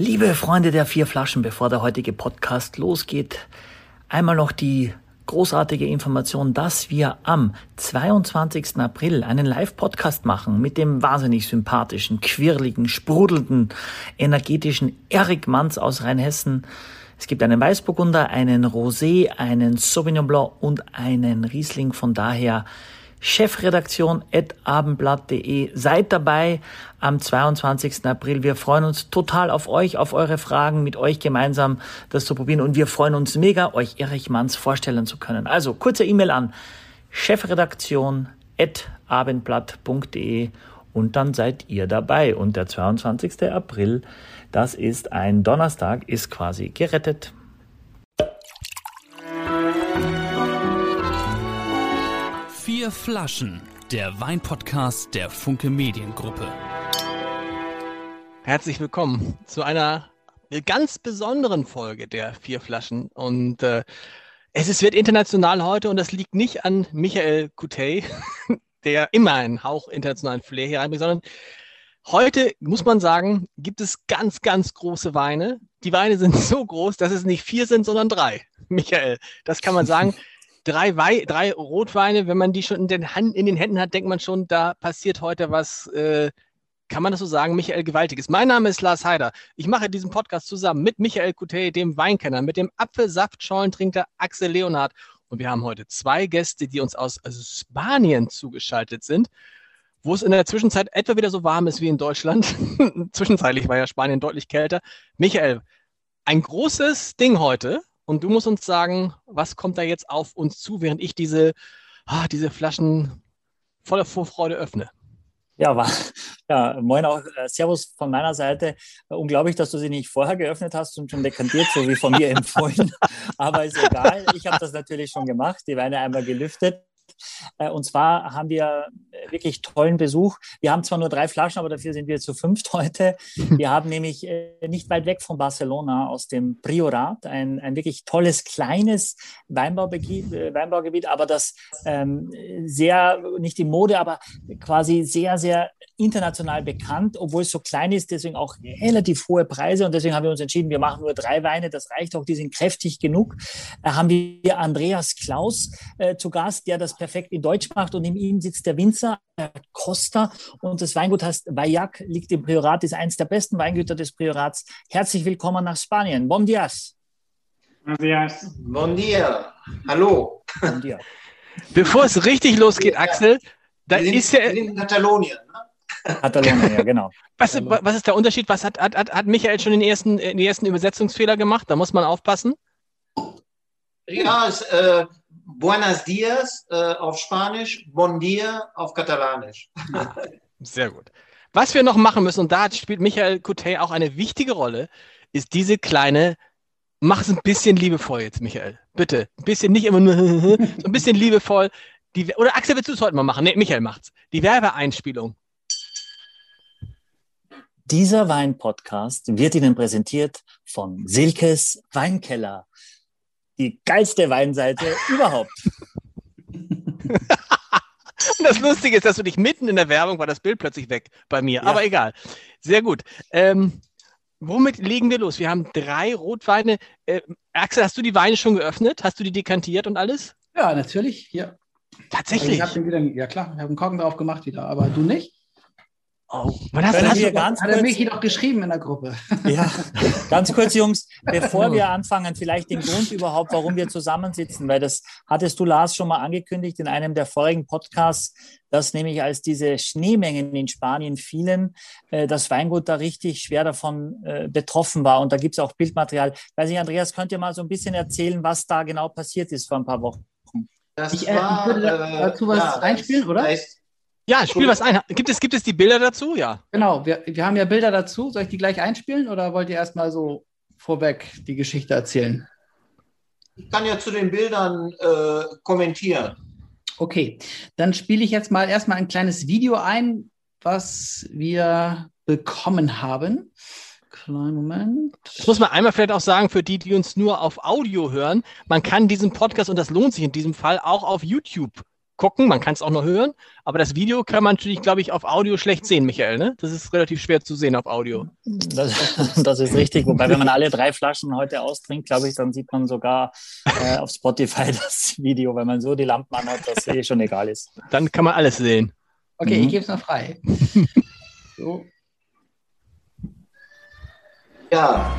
Liebe Freunde der vier Flaschen, bevor der heutige Podcast losgeht, einmal noch die großartige Information, dass wir am 22. April einen Live-Podcast machen mit dem wahnsinnig sympathischen, quirligen, sprudelnden, energetischen Erik Manz aus Rheinhessen. Es gibt einen Weißburgunder, einen Rosé, einen Sauvignon Blanc und einen Riesling. Von daher Chefredaktion at abendblatt.de. Seid dabei am 22. April. Wir freuen uns total auf euch, auf eure Fragen, mit euch gemeinsam das zu probieren. Und wir freuen uns mega, euch Erich Manns vorstellen zu können. Also kurze E-Mail an chefredaktion at abendblatt.de und dann seid ihr dabei. Und der 22. April, das ist ein Donnerstag, ist quasi gerettet. Vier Flaschen, der Weinpodcast der Funke Mediengruppe. Herzlich willkommen zu einer ganz besonderen Folge der Vier Flaschen. Und äh, es ist, wird international heute und das liegt nicht an Michael Coutet, der immer einen Hauch internationalen Flair hier reinbringt, sondern heute muss man sagen, gibt es ganz, ganz große Weine. Die Weine sind so groß, dass es nicht vier sind, sondern drei. Michael, das kann man sagen. drei, Wei drei Rotweine, wenn man die schon in den, Hand, in den Händen hat, denkt man schon, da passiert heute was, äh, kann man das so sagen, Michael Gewaltiges. Mein Name ist Lars Heider. Ich mache diesen Podcast zusammen mit Michael Coutet, dem Weinkenner, mit dem Apfelsaftschorlentrinker Axel Leonard. Und wir haben heute zwei Gäste, die uns aus Spanien zugeschaltet sind, wo es in der Zwischenzeit etwa wieder so warm ist wie in Deutschland. Zwischenzeitlich war ja Spanien deutlich kälter. Michael, ein großes Ding heute. Und du musst uns sagen, was kommt da jetzt auf uns zu, während ich diese, ah, diese Flaschen voller Vorfreude öffne. Ja, ja, moin auch. Äh, servus von meiner Seite. Äh, unglaublich, dass du sie nicht vorher geöffnet hast und schon dekantiert, so wie von mir empfohlen. Aber ist egal. Ich habe das natürlich schon gemacht, die Weine einmal gelüftet. Äh, und zwar haben wir äh, wirklich tollen Besuch. Wir haben zwar nur drei Flaschen, aber dafür sind wir zu fünft heute. Wir haben nämlich äh, nicht weit weg von Barcelona aus dem Priorat ein, ein wirklich tolles, kleines Weinbaugebiet, aber das ähm, sehr, nicht die Mode, aber quasi sehr, sehr international bekannt, obwohl es so klein ist, deswegen auch relativ hohe Preise. Und deswegen haben wir uns entschieden, wir machen nur drei Weine, das reicht auch, die sind kräftig genug. Da haben wir Andreas Klaus äh, zu Gast, der das perfekt in Deutsch macht und neben ihm sitzt der Winzer Costa und das Weingut heißt Vallac, liegt im Priorat, ist eines der besten Weingüter des Priorats. Herzlich willkommen nach Spanien. Bon dias. Bon dias. Bon dia. Hallo. Bon dia. Bevor es richtig losgeht, Axel, da ist ja... In Katalonien, ne? Katalonien, ja, genau. Was, was, ist der Unterschied? Was hat, hat, hat Michael schon den ersten, den ersten Übersetzungsfehler gemacht? Da muss man aufpassen. Ja, es, äh, Buenos Dias äh, auf Spanisch, Bon Dia auf Katalanisch. Sehr gut. Was wir noch machen müssen, und da spielt Michael Coutet auch eine wichtige Rolle, ist diese kleine, mach es ein bisschen liebevoll jetzt, Michael. Bitte. Ein bisschen nicht immer nur, so ein bisschen liebevoll. Die, oder Axel, willst du es heute mal machen? Nee, Michael macht's. Die Werbeeinspielung. Dieser Wein-Podcast wird Ihnen präsentiert von Silkes Weinkeller die geilste Weinseite überhaupt. das Lustige ist, dass du dich mitten in der Werbung war das Bild plötzlich weg bei mir. Ja. Aber egal. Sehr gut. Ähm, womit legen wir los? Wir haben drei Rotweine. Äh, Axel, hast du die Weine schon geöffnet? Hast du die dekantiert und alles? Ja, natürlich. Ja. Tatsächlich. Also wieder, ja klar, ich habe einen Korken drauf gemacht wieder, aber du nicht? Oh, wann hast, hast du, ganz hat er Michi doch geschrieben in der Gruppe. Ja, ganz kurz, Jungs, bevor wir anfangen, vielleicht den Grund überhaupt, warum wir zusammensitzen, weil das hattest du, Lars, schon mal angekündigt in einem der vorigen Podcasts, dass nämlich als diese Schneemengen in Spanien fielen, äh, das Weingut da richtig schwer davon äh, betroffen war. Und da gibt es auch Bildmaterial. Weiß ich, Andreas, könnt ihr mal so ein bisschen erzählen, was da genau passiert ist vor ein paar Wochen? Das ich, äh, war, ich würde dazu was ja, einspielen, oder? Heißt, ja, spiel was ein. Gibt es, gibt es die Bilder dazu? Ja. Genau, wir, wir haben ja Bilder dazu. Soll ich die gleich einspielen oder wollt ihr erstmal so vorweg die Geschichte erzählen? Ich kann ja zu den Bildern äh, kommentieren. Okay, dann spiele ich jetzt mal erstmal ein kleines Video ein, was wir bekommen haben. Kleinen Moment. Das muss man einmal vielleicht auch sagen, für die, die uns nur auf Audio hören, man kann diesen Podcast, und das lohnt sich in diesem Fall, auch auf YouTube gucken, man kann es auch nur hören, aber das Video kann man natürlich, glaube ich, auf Audio schlecht sehen, Michael. Ne? Das ist relativ schwer zu sehen auf Audio. Das, das ist richtig. Wobei, wenn man alle drei Flaschen heute austrinkt, glaube ich, dann sieht man sogar äh, auf Spotify das Video, weil man so die Lampen anhat, dass eh schon egal ist. Dann kann man alles sehen. Okay, Mhm. ich gebe es mal frei. so. Ja,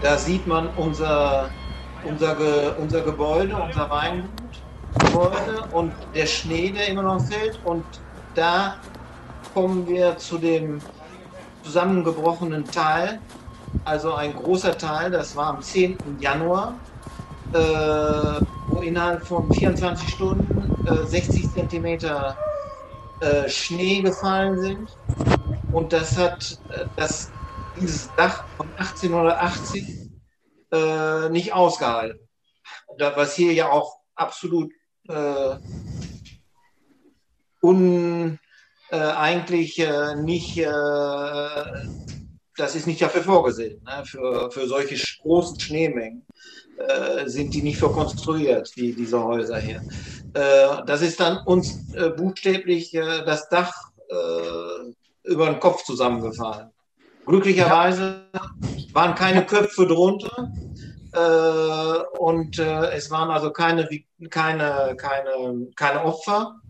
da sieht man unser, unser, Ge, unser Gebäude, unser Weingutgebäude und der Schnee, der immer noch fällt. Und da kommen wir zu dem zusammengebrochenen Teil. Also ein großer Teil, das war am 10. Januar, äh, wo innerhalb von 24 Stunden äh, 60 Zentimeter äh, Schnee gefallen sind. Und das hat äh, das dieses Dach von 1880 äh, nicht ausgehalten. Was hier ja auch absolut äh, un, äh, eigentlich äh, nicht, äh, das ist nicht dafür vorgesehen. Ne? Für, für solche großen Schneemengen äh, sind die nicht für konstruiert, die, diese Häuser hier. Äh, das ist dann uns buchstäblich das Dach über den Kopf zusammengefallen. Glücklicherweise waren keine Köpfe drunter äh, und äh, es waren also keine, keine, keine, keine Opfer.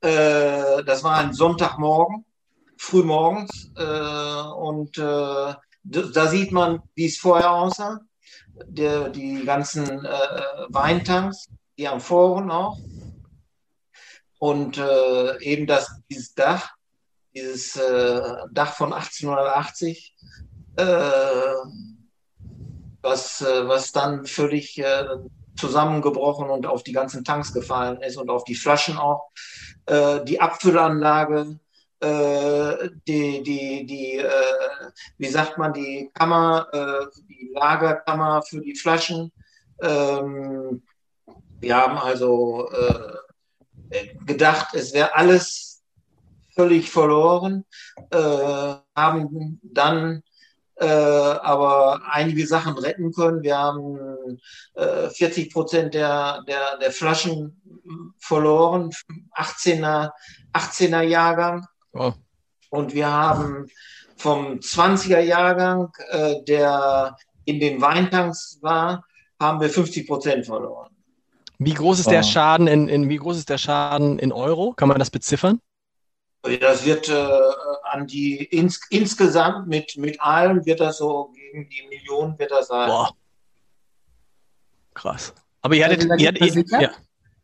Äh, das war ein Sonntagmorgen, früh morgens äh, und äh, da sieht man, wie es vorher aussah. Der, die ganzen äh, Weintanks, die Amphoren auch und eben das, dieses Dach dieses Dach von 1880, äh, was, äh, was dann völlig äh, zusammengebrochen und auf die ganzen Tanks gefallen ist und auf die Flaschen auch. Äh, die Abfüllanlage, die, die, die wie sagt man, die Kammer, die Lagerkammer für die Flaschen. Ähm, wir haben also gedacht, es wäre alles völlig verloren, haben dann äh, aber einige Sachen retten können. Wir haben äh, 40 Prozent der, der, der Flaschen verloren, 18er, 18er Jahrgang. Wow. Und wir haben vom 20er Jahrgang, äh, der in den Weintanks war, haben wir 50 Prozent verloren. Wie groß ist der Ah. Schaden in, in wie groß ist der Schaden in Euro? Kann man das beziffern? Das wird äh, an die ins, insgesamt mit, mit allem wird das so gegen die Million wird das sein. Boah. Krass. Aber ihr Seid hattet, ihr da ihr hattet versichert? ja.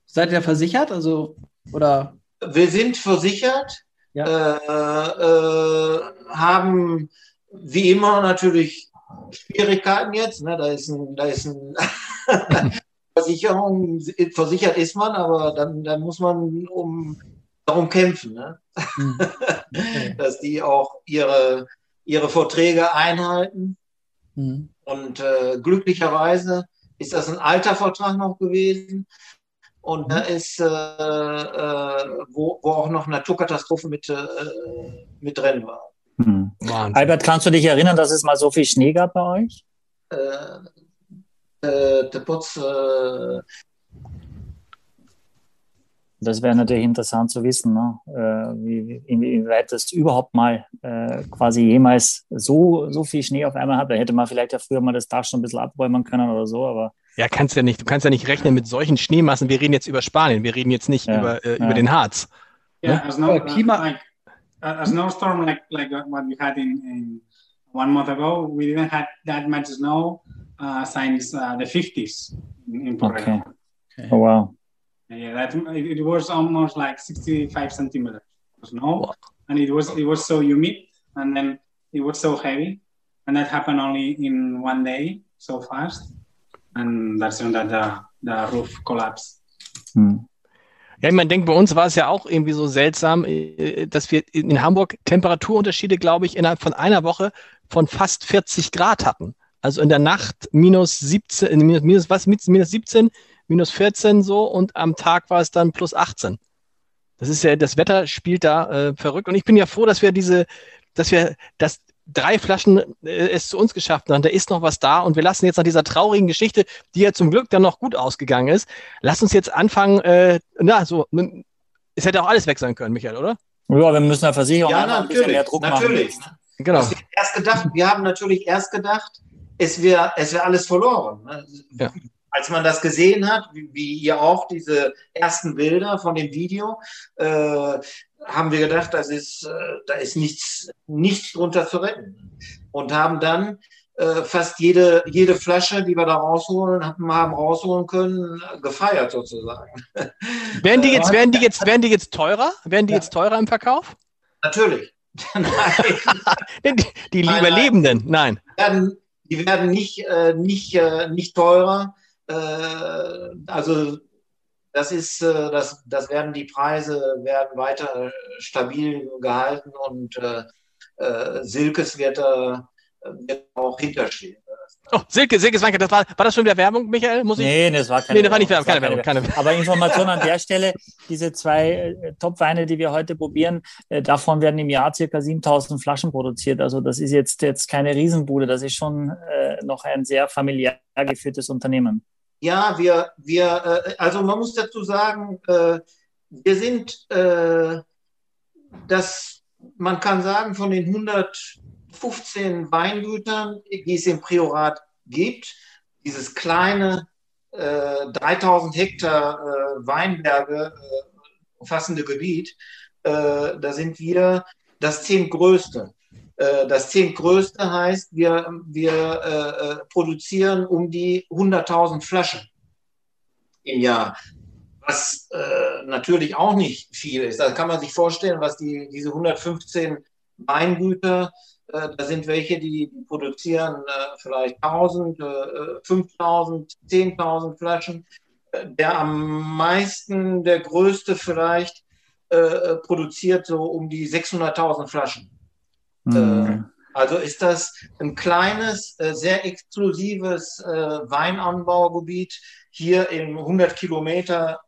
Seid ihr versichert? Also, oder? Wir sind versichert, Ja. äh, äh, haben wie immer natürlich Schwierigkeiten jetzt. Ne? Da ist ein, da ist ein Versicherung, versichert ist man, aber dann, dann muss man um darum kämpfen, ne? Hm. Okay. dass die auch ihre, ihre Verträge einhalten. Hm. Und äh, glücklicherweise ist das ein alter Vertrag noch gewesen. Und da ist, äh, äh, wo, wo auch noch Naturkatastrophe mit, äh, mit drin war. Hm. Wahnsinn. Albert, kannst du dich erinnern, dass es mal so viel Schnee gab bei euch? Äh, äh, der Putz, äh, Das wäre natürlich interessant zu wissen, ne? äh, wie, inwieweit das überhaupt mal äh, quasi jemals so, so viel Schnee auf einmal hat. Da hätte man vielleicht ja früher mal das Dach schon ein bisschen abräumen können oder so, aber Ja, kannst ja nicht, du kannst ja nicht rechnen mit solchen Schneemassen. Wir reden jetzt über Spanien, wir reden jetzt nicht Ja, über, äh, ja. über den Harz. Yeah, a snow, Well, Klima- uh, like a, a snowstorm like like what we had in, in one month ago. We didn't have that much snow uh, since uh, the 50s in, in Portugal. okay. Oh, wow. Yeah, that it, was almost like 65 centimeters of snow, Wow. and it was it was so humid, and then it was so heavy, and that happened only in one day, so fast, and that's when that the the roof collapsed. Hm. Ja, man denkt, bei uns war es ja auch irgendwie so seltsam, äh, dass wir in Hamburg Temperaturunterschiede, glaube ich, innerhalb von einer Woche von fast 40 Grad hatten. Also in der Nacht minus 17, äh, minus, minus was, minus 17, minus 14 so und am Tag war es dann plus 18. Das ist ja, das Wetter spielt da äh, verrückt. Und ich bin ja froh, dass wir diese, dass wir, dass drei Flaschen äh, es zu uns geschafft haben. Da ist noch was da und wir lassen jetzt nach dieser traurigen Geschichte, die ja zum Glück dann noch gut ausgegangen ist, lass uns jetzt anfangen, äh, na, so, es hätte auch alles weg sein können, Michael, oder? Ja, wir müssen der Versicherung Ja, einfach ein bisschen natürlich. mehr Druck natürlich. machen. Genau. Was wir erst gedacht, wir haben natürlich erst gedacht, es wäre es wär alles verloren. ne? Ja. Als man das gesehen hat, wie, wie ihr auch, diese ersten Bilder von dem Video, äh, haben wir gedacht, das ist, äh, da ist nichts, nichts drunter zu retten. Und haben dann äh, fast jede, jede Flasche, die wir da rausholen, haben, haben rausholen können, gefeiert sozusagen. Werden die jetzt, werden die jetzt, werden die jetzt teurer? Werden die jetzt teurer im Verkauf? Natürlich. Nein. Die, die Nein, Überlebenden, nein. werden, die werden nicht, äh, nicht, äh, nicht teurer. Äh, also das ist, äh, das, das werden die Preise werden weiter stabil gehalten und äh, äh, Silkes wird, äh, wird auch hinterstehen. Oh, Silke, Silke Swanke, das war, war das schon wieder Werbung, Michael? Muss ich? Nee, das war keine Nee, das war nicht Werbung, das keine Werbung, keine Werbung. Aber Information an der Stelle, diese zwei äh, Top-Weine, die wir heute probieren, äh, davon werden im Jahr circa 7000 Flaschen produziert. Also das ist jetzt, jetzt keine Riesenbude, das ist schon äh, noch ein sehr familiär geführtes Unternehmen. Ja, wir, wir, äh, also man muss dazu sagen, äh, wir sind, äh, das, man kann sagen, von den 115 Weingütern, die es im Priorat gibt, dieses kleine äh, 3000 Hektar Weinberge umfassende Gebiet, da sind wir das zehntgrößte. Äh, Das zehntgrößte heißt, wir, wir äh, äh, produzieren um die 100.000 Flaschen im Jahr, was äh, natürlich auch nicht viel ist. Da kann man sich vorstellen, was die, diese 115 Weingüter, äh, da sind welche, die, produzieren äh, vielleicht 1000, äh, 5000, 10.000 Flaschen. Äh, Der am meisten, der größte vielleicht, äh, äh, produziert so um die 600.000 Flaschen. Hm. Also ist das ein kleines, äh, sehr exklusives äh, Weinanbaugebiet hier in 100 Kilometer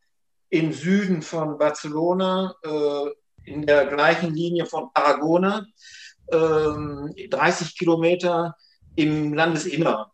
im Süden von Barcelona, äh, in der gleichen Linie von Tarragona, ähm, 30 Kilometer im Landesinneren.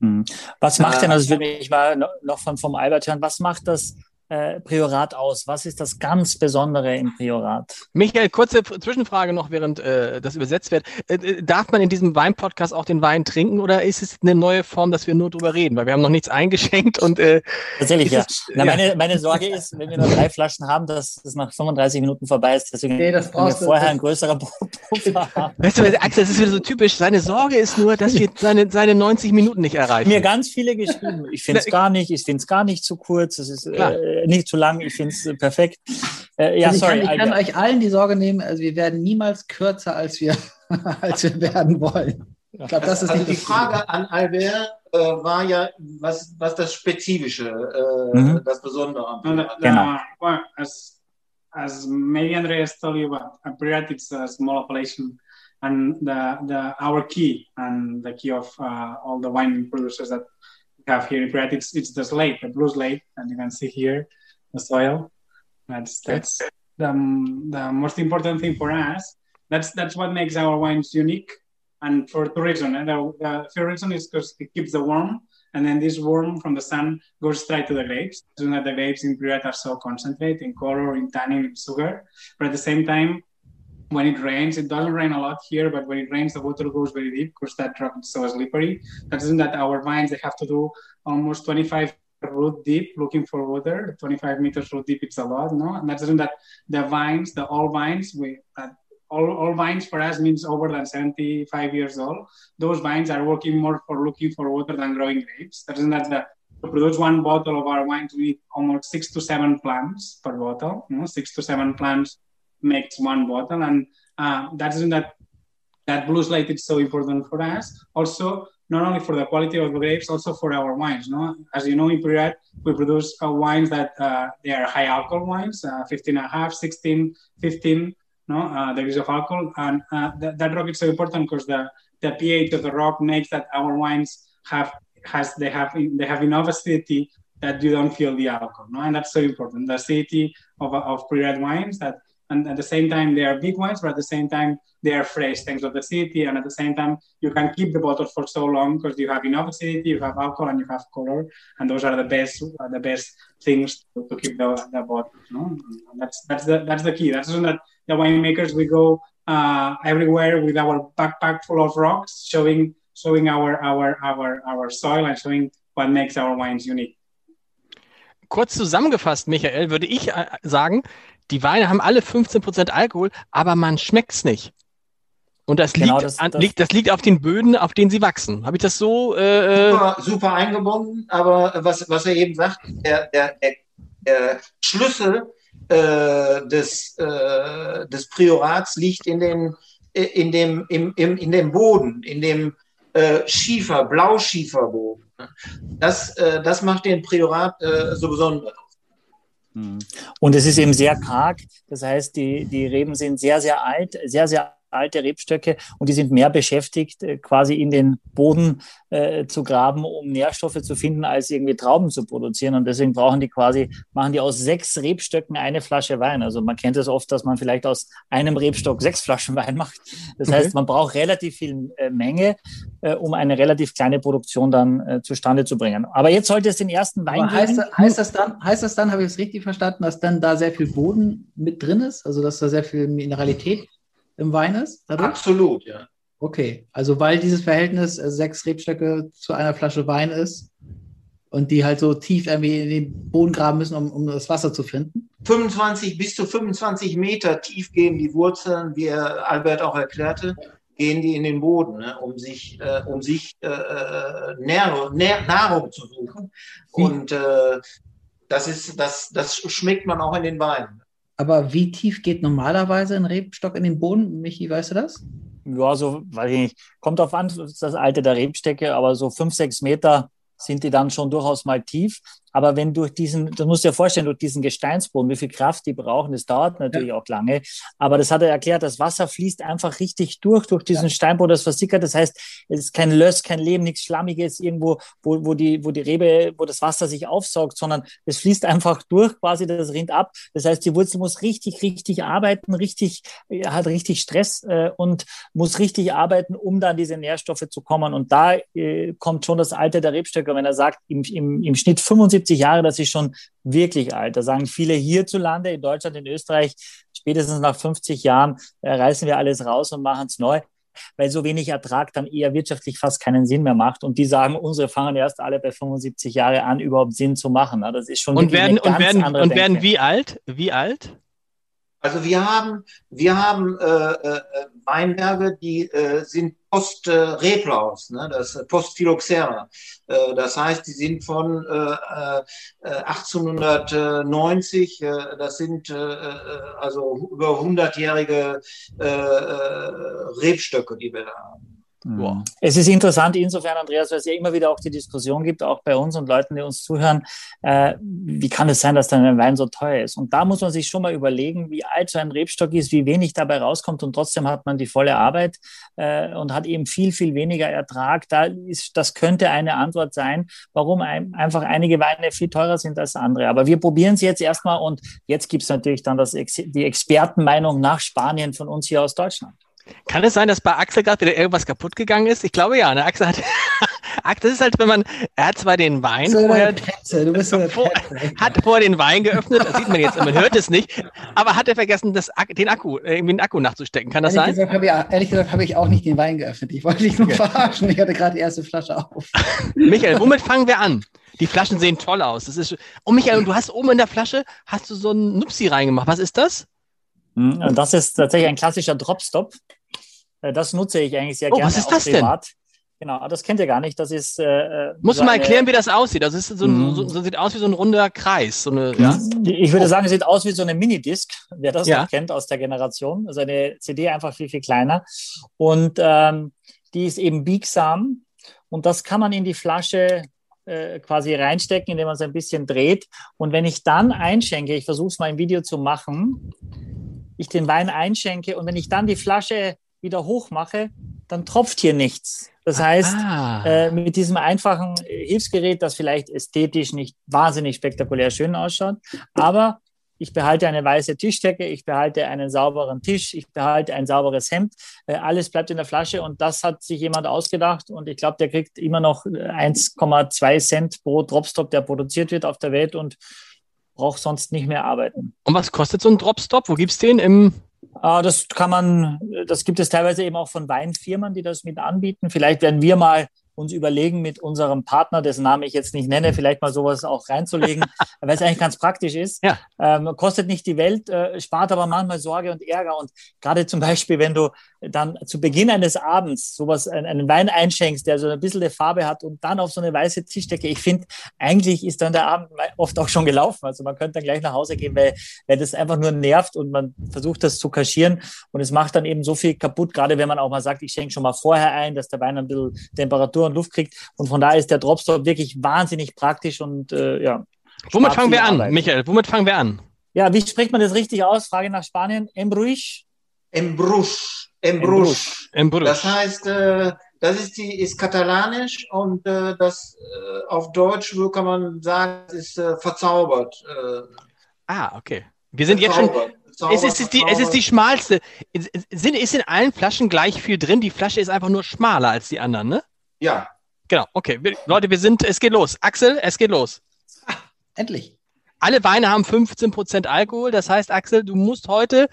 Hm. Was macht Äh, denn, also ich will mich mal no- noch von, vom Albert hören, was macht das äh, Priorat aus? Was ist das ganz Besondere im Priorat? Michael, kurze Zwischenfrage noch, während äh, das übersetzt wird. Äh, äh, darf man in diesem Wein-Podcast auch den Wein trinken oder ist es eine neue Form, dass wir nur drüber reden? Weil wir haben noch nichts eingeschenkt und äh, Tatsächlich, ja. es- Na, ja. meine, meine Sorge ist, wenn wir nur drei Flaschen haben, dass es nach 35 Minuten vorbei ist. Deswegen Nee, das müssen wir vorher das- ein größerer Puffer haben. weißt du, Axel, das ist wieder so typisch. Seine Sorge ist nur, dass wir seine, seine 90 Minuten nicht erreichen. Mir ganz viele geschrieben. Ich finde es gar nicht, ich finde es gar nicht zu kurz, es ist Klar. Äh, nicht zu lang, ich finde es äh, perfekt. Äh, ja, also ich sorry. kann, ich kann euch allen die Sorge nehmen, also wir werden niemals kürzer, als wir, als wir werden wollen. Ich glaube, das ist also die Frage an Albert äh, war ja, was, was das Spezifische, äh, Mhm. das Besondere am the, Genau. well, as as maybe Andreas told you about, uh, Priorat it's a small appellation, and the the our key and the key of uh, all the wine producers that have here in Priorat it's it's the slate, the blue slate, and you can see here the soil. That's that's the um, the most important thing for us. That's that's what makes our wines unique, and for two reasons. And the, the first reason is because it keeps the warm and then this warm from the sun goes straight to the grapes. So that the grapes in Priorat are so concentrated in color, in tannin, in sugar. But at the same time, when it rains, it doesn't rain a lot here, but when it rains, the water goes very deep because that rock is so slippery. That doesn't that our vines they have to do almost 25 root deep looking for water. 25 meters root deep, it's a lot, no? And that doesn't that the vines, the all vines, we that all, all vines for us means over than 75 years old those vines are working more for looking for water than growing grapes. That isn't that the to produce one bottle of our wine, we need almost six to seven plants per bottle. You know, six to seven plants makes one bottle, and uh, that isn't that that blue slate is so important for us. Also, not only for the quality of the grapes, also for our wines. No, as you know, in Priorat, we produce uh, wines that uh, they are high alcohol wines, uh, 15 and a half, 16, 15 no, uh, degrees of alcohol, and uh, that, that rock is so important because the the pH of the rock makes that our wines have has they have they have enough acidity that you don't feel the alcohol, no? and that's so important. The acidity of of pre-red wines that and at the same time they are big wines, but at the same time they are fresh thanks to the acidity, and at the same time you can keep the bottle for so long because you have enough acidity, you have alcohol, and you have color, and those are the best the best things to, to keep the, the bottle. No? That's that's the that's the key. That's that the winemakers we go uh, everywhere with our backpack full of rocks, showing showing our our our our soil and showing what makes our wines unique. Kurz zusammengefasst, Michael, würde ich äh, sagen, die Weine haben alle 15% Alkohol, aber man schmeckt es nicht. Und das, genau, liegt, das, an, das, liegt, das liegt auf den Böden, auf denen sie wachsen. Habe ich das so? Äh, super, super eingebunden, aber was, was er eben sagt, der, der, der, der Schlüssel äh, des, äh, des Priorats liegt in, den, in, dem, im, im, in dem Boden, in dem äh, Schiefer, Blauschieferboden. Das, äh, das macht den Priorat äh, so besonders. Hm. Und es ist eben sehr karg, das heißt, die, die Reben sind sehr, sehr alt, sehr, sehr alte Rebstöcke und die sind mehr beschäftigt, äh, quasi in den Boden äh, zu graben, um Nährstoffe zu finden, als irgendwie Trauben zu produzieren. Und deswegen brauchen die quasi, machen die aus sechs Rebstöcken eine Flasche Wein. Also man kennt es das oft, dass man vielleicht aus einem Rebstock sechs Flaschen Wein macht. Das okay. heißt, man braucht relativ viel äh, Menge, äh, um eine relativ kleine Produktion dann äh, zustande zu bringen. Aber jetzt sollte es den ersten Wein Aber heißt, geben. Heißt das dann, heißt das dann, habe ich es richtig verstanden, dass dann da sehr viel Boden mit drin ist? Also dass da sehr viel Mineralität im Wein ist? Dadurch? Absolut, ja. Okay, also weil dieses Verhältnis äh, sechs Rebstöcke zu einer Flasche Wein ist und die halt so tief irgendwie in den Boden graben müssen, um, um das Wasser zu finden? 25 bis zu 25 Meter tief gehen die Wurzeln, wie Albert auch erklärte, gehen die in den Boden, ne, um sich, äh, um sich äh, äh Nahrung, Nahrung zu suchen. Und äh, das, ist, das, das schmeckt man auch in den Weinen. Aber wie tief geht normalerweise ein Rebstock in den Boden? Michi, weißt du das? Ja, so, weiß ich nicht. Kommt auf an, das Alter der Rebstöcke, aber so fünf, sechs Meter sind die dann schon durchaus mal tief. Aber wenn durch diesen, das musst du dir vorstellen, durch diesen Gesteinsboden, wie viel Kraft die brauchen, das dauert natürlich ja. auch lange. Aber das hat er erklärt, das Wasser fließt einfach richtig durch, durch diesen ja. Steinboden, das versickert. Das heißt, es ist kein Löss, kein Leben, nichts Schlammiges irgendwo, wo, wo die, wo die Rebe, wo das Wasser sich aufsaugt, sondern es fließt einfach durch, quasi, das rinnt ab. Das heißt, die Wurzel muss richtig, richtig arbeiten, richtig, hat richtig Stress äh, und muss richtig arbeiten, um dann diese Nährstoffe zu kommen. Und da äh, kommt schon das Alter der Rebstöcke, wenn er sagt, im, im, im Schnitt 75 70 Jahre, das ist schon wirklich alt. Da sagen viele hierzulande, in Deutschland, in Österreich, spätestens nach 50 Jahren äh, reißen wir alles raus und machen es neu weil so wenig Ertrag dann eher wirtschaftlich fast keinen Sinn mehr macht. Und die sagen, unsere fangen erst alle bei 75 Jahre an, überhaupt Sinn zu machen. Das ist schon und werden, und werden, und werden wie alt? Wie alt? Also wir haben, wir haben äh, äh, Weinberge, die äh, sind post äh, Replaus, ne? das äh, post Phylloxera. Äh, das heißt, die sind von äh, äh, 1890, äh, das sind äh, äh, also über 100-jährige äh, äh, Rebstöcke, die wir da haben. Mhm. Es ist interessant insofern, Andreas, weil es ja immer wieder auch die Diskussion gibt, auch bei uns und Leuten, die uns zuhören, äh, wie kann es sein, dass dann ein Wein so teuer ist? Und da muss man sich schon mal überlegen, wie alt so ein Rebstock ist, wie wenig dabei rauskommt und trotzdem hat man die volle Arbeit äh, und hat eben viel, viel weniger Ertrag. Da ist, das könnte eine Antwort sein, warum ein, einfach einige Weine viel teurer sind als andere. Aber wir probieren es jetzt erstmal und jetzt gibt es natürlich dann das, die Expertenmeinung nach Spanien von uns hier aus Deutschland. Kann es sein, dass bei Axel gerade wieder irgendwas kaputt gegangen ist? Ich glaube ja. Ne? Axel hat, das ist halt, wenn man, er hat zwar den Wein so vorher, Petze, du bist so vor, hat vorher den Wein geöffnet, das sieht man jetzt, man hört es nicht, aber hat er vergessen, das, den Akku, äh, irgendwie den Akku nachzustecken. Kann das ehrlich sein? Gesagt ich, ehrlich gesagt habe ich auch nicht den Wein geöffnet. Ich wollte dich nur okay. verarschen. Ich hatte gerade die erste Flasche auf. Michael, womit fangen wir an? Die Flaschen sehen toll aus. Das ist, oh Michael, du hast oben in der Flasche, hast du so einen Nupsi reingemacht. Was ist das? Hm, das ist tatsächlich ein klassischer Dropstop. Äh, das nutze ich eigentlich sehr oh, gerne. Was ist das privat. denn? Genau, das kennt ihr gar nicht. Das ist. Äh, äh Muss so mal erklären, wie das aussieht. Das ist so, mhm. so, so, sieht aus wie so ein runder Kreis. So eine, ja? Ich würde sagen, es sieht aus wie so eine Minidisc, wer das ja. noch kennt aus der Generation. Also eine CD einfach viel, viel kleiner. Und ähm, die ist eben biegsam. Und das kann man in die Flasche äh, quasi reinstecken, indem man es ein bisschen dreht. Und wenn ich dann einschenke, ich versuche es mal im Video zu machen, ich den Wein einschenke und wenn ich dann die Flasche wieder hochmache, dann tropft hier nichts. Das heißt, ah. äh, mit diesem einfachen Hilfsgerät, das vielleicht ästhetisch nicht wahnsinnig spektakulär schön ausschaut, aber ich behalte eine weiße Tischdecke, ich behalte einen sauberen Tisch, ich behalte ein sauberes Hemd. Äh, alles bleibt in der Flasche und das hat sich jemand ausgedacht und ich glaube, der kriegt immer noch 1,2 Cent pro Dropstop, der produziert wird auf der Welt und braucht sonst nicht mehr arbeiten. Und was kostet so ein Dropstop? Wo gibt es den im Ah, das kann man, das gibt es teilweise eben auch von Weinfirmen, die das mit anbieten. Vielleicht werden wir mal uns überlegen, mit unserem Partner, dessen Namen ich jetzt nicht nenne, vielleicht mal sowas auch reinzulegen, weil es eigentlich ganz praktisch ist. Ja. Ähm, kostet nicht die Welt, äh, spart aber manchmal Sorge und Ärger. Und gerade zum Beispiel, wenn du dann zu Beginn eines Abends sowas, einen Wein einschenkst, der so ein bisschen eine Farbe hat und dann auf so eine weiße Tischdecke, ich finde, eigentlich ist dann der Abend oft auch schon gelaufen. Also man könnte dann gleich nach Hause gehen, weil, weil das einfach nur nervt und man versucht das zu kaschieren und es macht dann eben so viel kaputt, gerade wenn man auch mal sagt, ich schenke schon mal vorher ein, dass der Wein ein bisschen Temperatur und Luft kriegt. Und von daher ist der Dropstop wirklich wahnsinnig praktisch und äh, ja. Womit fangen wir an, Arbeit. Michael? Womit fangen wir an? Ja, wie spricht man das richtig aus? Frage nach Spanien. Embruich? Embruch. Embruch. Embruch. Das heißt, äh, das ist, die, ist katalanisch und äh, das äh, auf Deutsch wo kann man sagen, ist äh, verzaubert. Äh. ah, okay. Wir sind jetzt schon. Es ist, die, es ist die schmalste. Sind, ist in allen Flaschen gleich viel drin? Die Flasche ist einfach nur schmaler als die anderen, ne? Ja. Genau, okay. Wir, Leute, wir sind, es geht los. Axel, es geht los. Ah, endlich. Alle Weine haben 15% Alkohol. Das heißt, Axel, du musst heute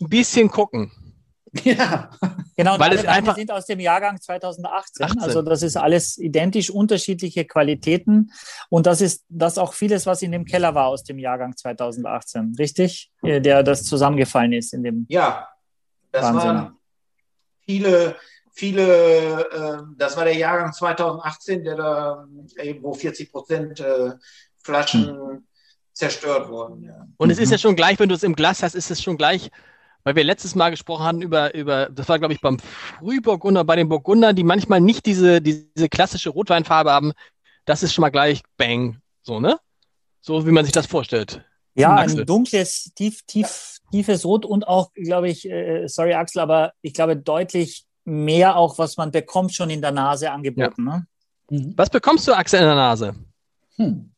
ein bisschen gucken. Ja, genau. Weil es einfach sind aus dem Jahrgang 2018. 18. Also das ist alles identisch unterschiedliche Qualitäten und das ist das auch vieles, was in dem Keller war aus dem Jahrgang 2018, richtig? Äh, der das zusammengefallen ist in dem. Ja, das Wahnsinn. waren viele viele, äh, das war der Jahrgang 2018, der da eben, wo 40 Prozent äh, Flaschen hm. zerstört wurden. Ja. Und es ist ja schon gleich, wenn du es im Glas hast, ist es schon gleich, weil wir letztes Mal gesprochen hatten über, über das war, glaube ich, beim Frühburgunder, bei den Burgundern, die manchmal nicht diese, diese klassische Rotweinfarbe haben. Das ist schon mal gleich Bang, so, ne? So wie man sich das vorstellt. Ja, ein dunkles, tief, tief, tiefes Rot und auch, glaube ich, äh, sorry Axel, aber ich glaube deutlich mehr auch, was man bekommt, schon in der Nase angeboten. Ja. Ne? Mhm. Was bekommst du, Axel, in der Nase? Hm.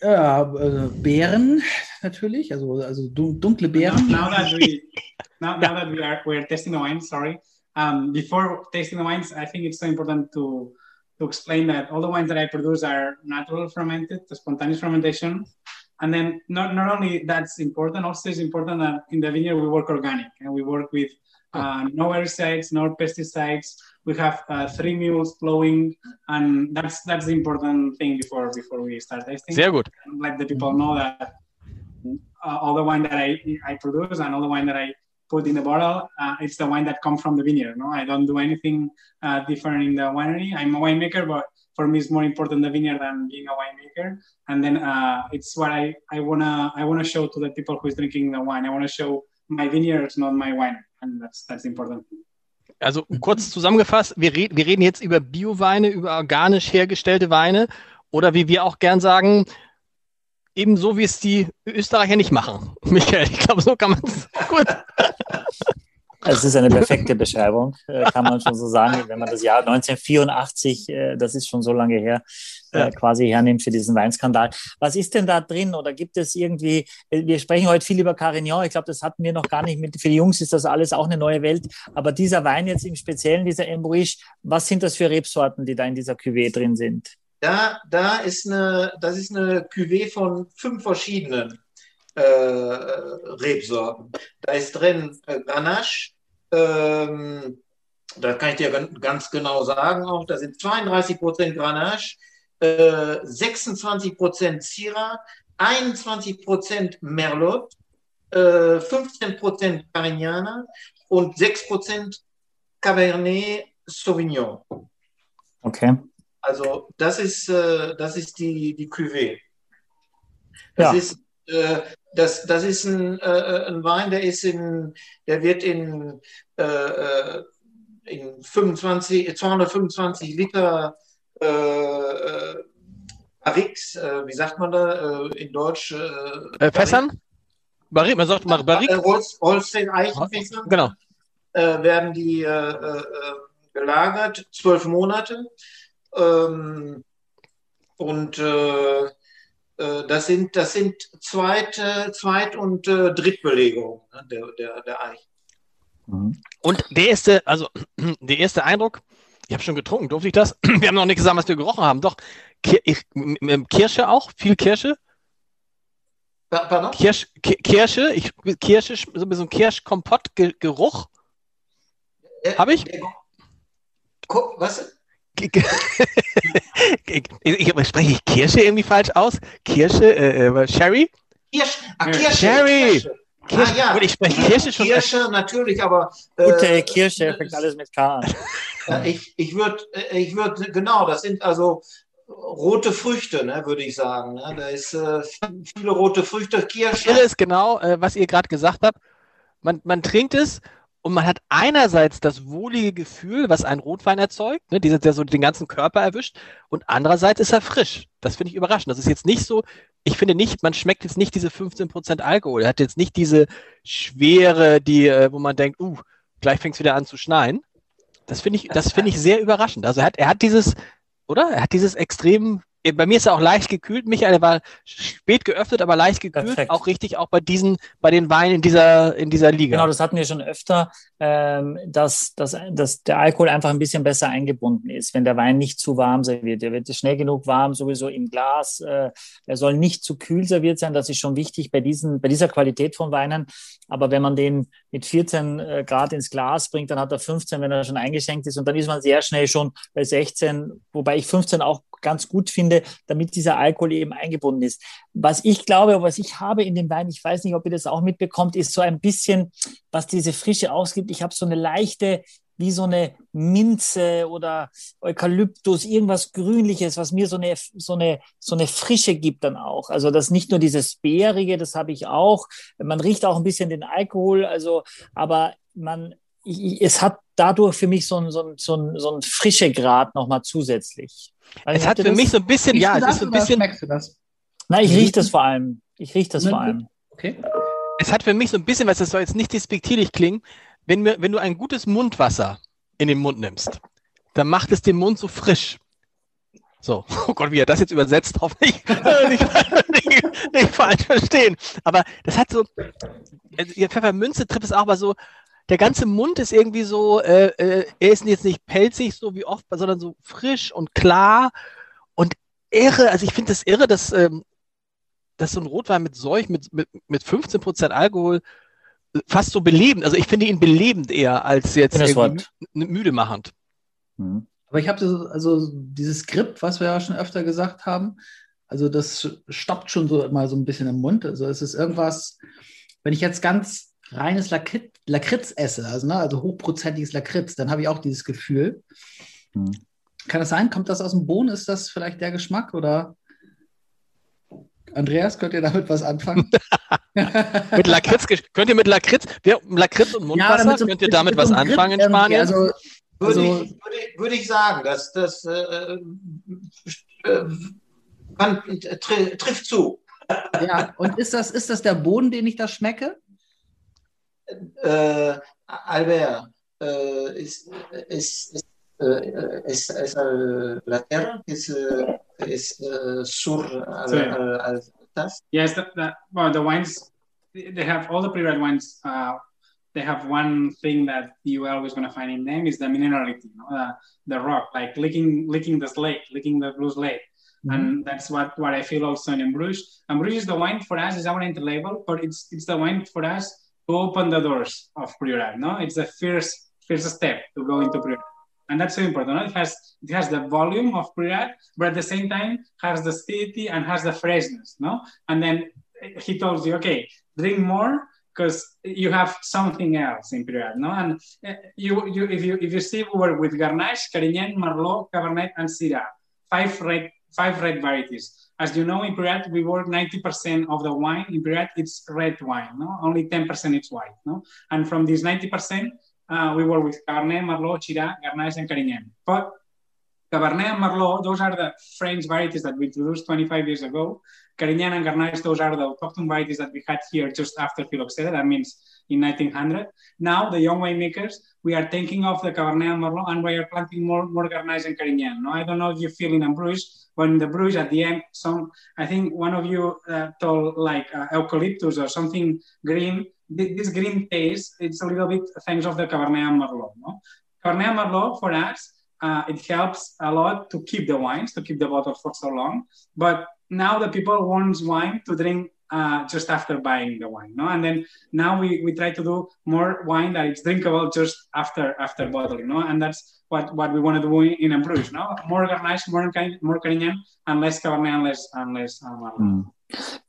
Ja, äh, Beeren natürlich, also, also dunkle Beeren. Now, now that we, now, now that we are we're testing the wines, sorry. Um, before tasting the wines, I think it's so important to to explain that all the wines that I produce are natural fermented, the spontaneous fermentation. And then not, not only that's important, also it's important that in the vineyard we work organic and we work with uh, no herbicides, no pesticides. We have uh, three mules flowing, and that's that's the important thing before before we start tasting. Sehr gut. Let the people know that uh, all the wine that I I produce and all the wine that I put in the bottle, uh, it's the wine that comes from the vineyard. No, I don't do anything uh, different in the winery. I'm a winemaker, but for me it's more important the vineyard than being a winemaker. And then uh, it's what I, I wanna I wanna show to the people who is drinking the wine. I wanna show my vineyard not my wine. And that's that's important. Also kurz zusammengefasst wir, red, wir reden jetzt über Bioweine über organisch hergestellte Weine. Oder wie wir auch gern sagen ebenso wie es die Österreicher nicht machen Michael ich glaube so kann man es gut es ist eine perfekte Beschreibung, äh, kann man schon so sagen, wenn man das Jahr 1984, äh, das ist schon so lange her, äh, quasi hernimmt für diesen Weinskandal. Was ist denn da drin oder gibt es irgendwie, wir sprechen heute viel über Carignan, ich glaube, das hatten wir noch gar nicht mit, für die Jungs ist das alles auch eine neue Welt, aber dieser Wein jetzt im Speziellen, dieser Embouche, was sind das für Rebsorten, die da in dieser Cuvée drin sind? Da, da ist eine, das ist eine Cuvée von fünf verschiedenen äh, Rebsorten. Da ist drin äh, Grenache, ähm, da kann ich dir ganz genau sagen auch, da sind 32 Prozent Grenache, äh, 26 Prozent Syrah, 21 Prozent Merlot, äh, 15 Prozent Carignana und 6 Prozent Cabernet Sauvignon. Okay. Also das ist, äh, das ist die, die Cuvée. Das ja. ist äh, das, das ist ein, äh, ein Wein, der ist in, der wird in, äh, äh in 25, 225 Liter äh, äh, Barriques, äh, wie sagt man da äh, in Deutsch? Äh, Fässern? Barrique, man sagt mal Barrique. Holz, Holstein-Eichenfässer. Genau. werden die gelagert, zwölf Monate. Ähm, und Äh, das sind, das sind Zweit-, Zweit und äh, Drittbelegungen ne, der, der, der Eich. Mhm. Und der erste, also der erste Eindruck, ich habe schon getrunken, durfte ich das? Wir haben noch nicht gesagt, was wir gerochen haben. Doch, Kirsche auch, viel Kirsche. Pardon? Kirsch, Kirsche, ich, Kirsche, so ein Kirschkompott-Geruch. Äh, Habe ich? Was? ich, ich, spreche ich Kirsche irgendwie falsch aus? Kirsche, äh, äh Sherry? Kirsch, ah, Kirsche. Sherry. Kirsche. Kirsche. Ah, ja. Gut, ich spreche Kirsche schon. Kirsche natürlich, aber. Äh, Gute Kirsche fängt alles mit K an. Äh, ich ich würde, ich würd, genau, das sind also rote Früchte, ne, würde ich sagen. Ne? Da ist äh, viele rote Früchte, Kirsche. Das ist genau, äh, was ihr gerade gesagt habt. Man, man trinkt es und man hat einerseits das wohlige Gefühl, was ein Rotwein erzeugt, ne, dieser, der so den ganzen Körper erwischt, und andererseits ist er frisch. Das finde ich überraschend. Das ist jetzt nicht so, ich finde nicht, man schmeckt jetzt nicht diese 15% Alkohol. Er hat jetzt nicht diese Schwere, die, äh, wo man denkt, uh, gleich fängt es wieder an zu schneien. Das finde ich, das finde ich sehr überraschend. Also er hat, er hat dieses, oder? Er hat dieses extrem bei mir ist er auch leicht gekühlt. Michael war spät geöffnet, aber leicht gekühlt. Perfekt. Auch richtig, auch bei diesen, bei den Weinen in dieser, in dieser Liga. Genau, das hatten wir schon öfter, ähm, dass, dass, dass der Alkohol einfach ein bisschen besser eingebunden ist, wenn der Wein nicht zu warm serviert. Der wird schnell genug warm, sowieso im Glas. Äh, er soll nicht zu kühl serviert sein. Das ist schon wichtig bei diesen, bei dieser Qualität von Weinen. Aber wenn man den mit 14 äh, Grad ins Glas bringt, dann hat er 15, wenn er schon eingeschenkt ist. Und dann ist man sehr schnell schon bei 16, wobei ich 15 auch ganz gut finde, damit dieser Alkohol eben eingebunden ist. Was ich glaube, was ich habe in dem Wein, ich weiß nicht, ob ihr das auch mitbekommt, ist so ein bisschen, was diese Frische ausgibt. Ich habe so eine leichte, wie so eine Minze oder Eukalyptus, irgendwas Grünliches, was mir so eine, so eine, so eine Frische gibt dann auch. Also das nicht nur dieses Bärige, das habe ich auch. Man riecht auch ein bisschen den Alkohol, also, aber man, es hat dadurch für mich so ein, so ein, so ein, so ein frische Grad nochmal zusätzlich. Also es hat für das? mich so ein bisschen, ja, es ist so ein bisschen. Schmeckst du das? Nein, ich rieche das vor allem. Ich rieche das vor allem. Okay. Es hat für mich so ein bisschen, was das soll jetzt nicht despektierlich klingen, wenn, wir, wenn du ein gutes Mundwasser in den Mund nimmst, dann macht es den Mund so frisch. So, oh Gott, wie er das jetzt übersetzt, hoffentlich nicht, nicht, nicht falsch verstehen. Aber das hat so, also, Pfeffermünze trifft es auch mal so, der ganze Mund ist irgendwie so, äh, äh, er ist jetzt nicht pelzig, so wie oft, sondern so frisch und klar und irre. Also ich finde das irre, dass, ähm, dass so ein Rotwein mit solch, mit, mit, mit 15% Alkohol fast so belebend, also ich finde ihn belebend eher als jetzt müde machend. Mhm. Aber ich habe also dieses Skript, was wir ja schon öfter gesagt haben, also das stoppt schon so mal so ein bisschen im Mund. Also es ist irgendwas, wenn ich jetzt ganz reines Lakritz, Lakritz esse, also, ne, also hochprozentiges Lakritz, dann habe ich auch dieses Gefühl. Hm. Kann das sein? Kommt das aus dem Bohnen? Ist das vielleicht der Geschmack oder? Andreas, könnt ihr damit was anfangen? mit Lakritz, könnt ihr mit Lakritz, wir, Lakritz und Mundwasser, ja, so, könnt ihr damit was so anfangen in Spanien? Also, würde, also, ich, würde, ich, würde, ich, sagen, dass das äh, äh, man, trifft zu. Ja, und ist das, ist das der Boden, den ich da schmecke? Äh, Albert, äh, ist, ist, ist, äh, ist, ist äh, la terra, ist, äh, ist äh, sur so, yeah. das? Yes, the, the, well, the wines, they have all the pre-red wines. Uh, they have one thing that you are always going to find in them is the minerality, you know, uh, the rock, like licking, licking the slate, licking the blue slate. Mm-hmm. And that's what, what I feel also in Bruges. And Bruges is the wine for us, is our entry label, but it's it's the wine for us to open the doors of Priorat. No, it's the first first step to go into Priorat, and that's so important. No? It has it has the volume of Priorat, but at the same time has the acidity and has the freshness. No, and then he tells you, okay, drink more because you have something else in Priorat. No, and uh, you you if you if you see we were with Garnache, Carignan, Merlot, Cabernet, and Syrah, five red five red varieties as you know, in Priorat, we work 90% of the wine. In Priorat, it's red wine, no? Only 10% is white, no? And from this 90%, uh, we work with Cabernet, Merlot, Chira, Garnache, and Carignan. But Cabernet and Merlot, those are the French varieties that we introduced 25 years ago. Carignan and Grenache, those are the autochthon varieties that we had here just after Phylloxera. That means in 1900. Now, the young winemakers, we are thinking of the Cabernet and Merlot, and we are planting more, more Grenache and Carignan. No, I don't know if you feel in Bruges, but in the Bruges at the end, some I think one of you uh, told like uh, eucalyptus or something green. This green taste, it's a little bit thanks of the Cabernet and Merlot. No? Cabernet and Merlot for us, uh, it helps a lot to keep the wines, to keep the bottle for so long. But now the people want wine to drink uh, just after buying the wine, no? And then now we, we try to do more wine that is drinkable just after after bottling, no? And that's what, what we want to do in, in no? More Grenache, more, more Carignan, and less Cabernet and less, and less um,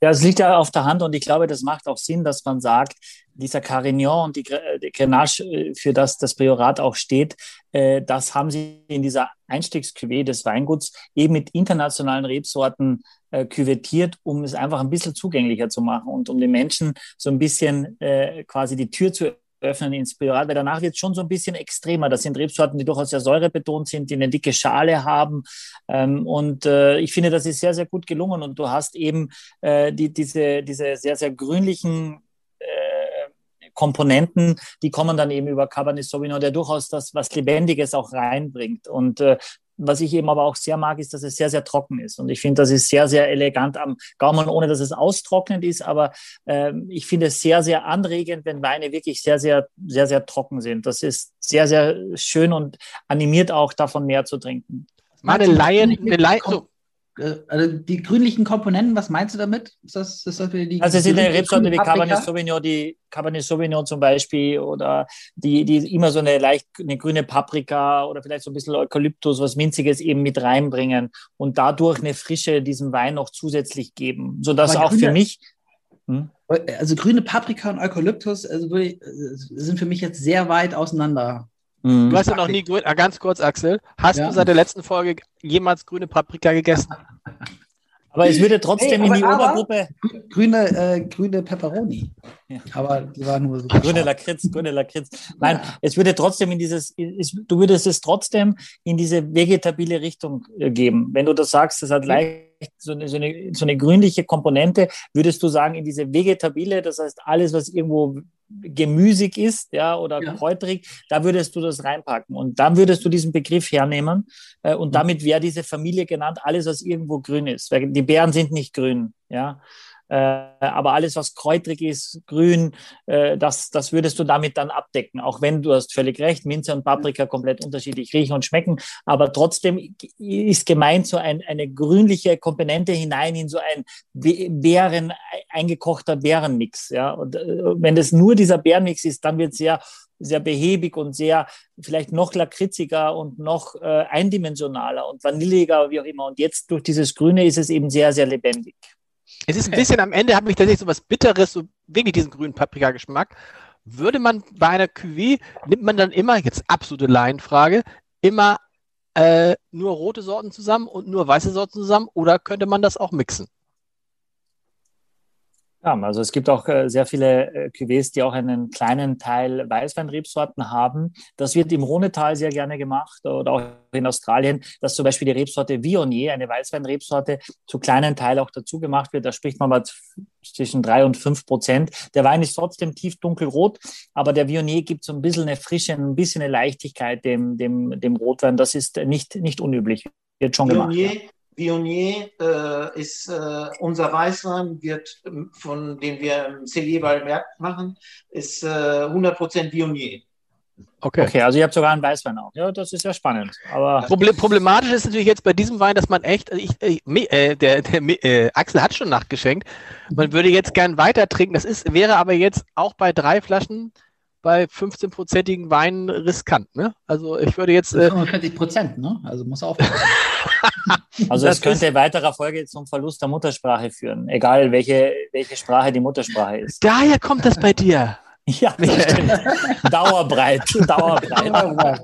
Ja, es liegt ja auf der Hand und ich glaube, das macht auch Sinn, dass man sagt, dieser Carignan und die, die Grenache, äh, für das das Priorat auch steht, äh, das haben sie in dieser Einstiegscuvée des Weinguts eben mit internationalen Rebsorten äh, küvettiert, um es einfach ein bisschen zugänglicher zu machen und um den Menschen so ein bisschen äh, quasi die Tür zu öffnen ins weil danach wird es schon so ein bisschen extremer. Das sind Rebsorten, die durchaus sehr säurebetont sind, die eine dicke Schale haben. Ähm, und äh, ich finde, das ist sehr, sehr gut gelungen. Und du hast eben äh, die, diese, diese sehr, sehr grünlichen äh, Komponenten, die kommen dann eben über Cabernet Sauvignon, der durchaus das was Lebendiges auch reinbringt. Und äh, was ich eben aber auch sehr mag, ist, dass es sehr, sehr trocken ist. Und ich finde, das ist sehr, sehr elegant am Gaumen, ohne dass es austrocknend ist. Aber äh, ich finde es sehr, sehr anregend, wenn Weine wirklich sehr, sehr, sehr, sehr trocken sind. Das ist sehr, sehr schön und animiert auch davon mehr zu trinken. Meine Laien, eine Laien, so, also die grünlichen Komponenten, was meinst du damit? Ist das, ist das die also es sind Rebsorten wie Cabernet Sauvignon, die Cabernet Sauvignon zum Beispiel oder die, die immer so eine leicht eine grüne Paprika oder vielleicht so ein bisschen Eukalyptus, was Minziges eben mit reinbringen und dadurch eine Frische diesem Wein noch zusätzlich geben, sodass auch grüne, für mich hm? also grüne Paprika und Eukalyptus also ich, äh, sind für mich jetzt sehr weit auseinander Mhm. Du hast ja noch nie grün, ah, ganz kurz, Axel. Hast ja. du seit der letzten Folge jemals grüne Paprika gegessen? Aber es würde trotzdem hey, in die Obergruppe. Grüne, äh, grüne Peperoni. Ja. Aber die waren nur so. Grüne Lakritz, grüne Lakritz. Nein, ja. es würde trotzdem in dieses, du würdest es trotzdem in diese vegetabile Richtung äh, geben. Wenn du das sagst, das hat leicht so eine, so eine, so eine grünliche Komponente, würdest du sagen, in diese vegetabile, das heißt alles, was irgendwo gemüsig ist, ja, oder ja. kräutrig, da würdest du das reinpacken. Und dann würdest du diesen Begriff hernehmen äh, und mhm. damit wäre diese Familie genannt, alles, was irgendwo grün ist. Die Beeren sind nicht grün, ja. Äh, aber alles, was kräutrig ist, grün, äh, das, das würdest du damit dann abdecken. Auch wenn du hast völlig recht, Minze und Paprika komplett unterschiedlich riechen und schmecken. Aber trotzdem ist gemeint so ein, eine grünliche Komponente hinein in so ein Beeren, eingekochter Beerenmix. Ja? Und äh, wenn das nur dieser Beerenmix ist, dann wird es sehr sehr behäbig und sehr vielleicht noch lakritziger und noch äh, eindimensionaler und vanilliger, wie auch immer. Und jetzt durch dieses Grüne ist es eben sehr, sehr lebendig. Es ist ein bisschen am Ende, habe ich tatsächlich so was Bitteres, so wirklich diesen grünen Paprika-Geschmack. Würde man bei einer Cuvée, nimmt man dann immer, jetzt absolute Laienfrage, immer äh, nur rote Sorten zusammen und nur weiße Sorten zusammen oder könnte man das auch mixen? Ja, also es gibt auch äh, sehr viele äh, Cuvées, die auch einen kleinen Teil Weißweinrebsorten haben. Das wird im Rhonetal sehr gerne gemacht oder auch in Australien, dass zum Beispiel die Rebsorte Viognier, eine Weißweinrebsorte, zu kleinen Teil auch dazu gemacht wird. Da spricht man mal zwischen drei und fünf Prozent. Der Wein ist trotzdem tief dunkelrot, aber der Viognier gibt so ein bisschen eine Frische, ein bisschen eine Leichtigkeit dem, dem, dem Rotwein. Das ist nicht, nicht unüblich. Wird schon Viognier, gemacht. Ja. Viognier äh, ist äh, unser Weißwein, wird ähm, von dem wir im Cellier machen, ist äh, 100% Viognier. Okay. okay, also ihr habt sogar einen Weißwein auch. Ja, das ist ja spannend. Aber Problematisch ist natürlich jetzt bei diesem Wein, dass man echt, also ich, äh, der, der äh, Axel hat schon nachgeschenkt. Man würde jetzt gern weiter trinken. Das ist, wäre aber jetzt auch bei drei Flaschen bei 15-prozentigen Weinen riskant. Ne? Also ich würde jetzt. 45 äh, Prozent, ne? Also muss aufpassen. also es könnte in weiterer Folge zum Verlust der Muttersprache führen, egal welche, welche Sprache die Muttersprache ist. Daher kommt das bei dir. Ja, Dauerbreit, Dauerbreit.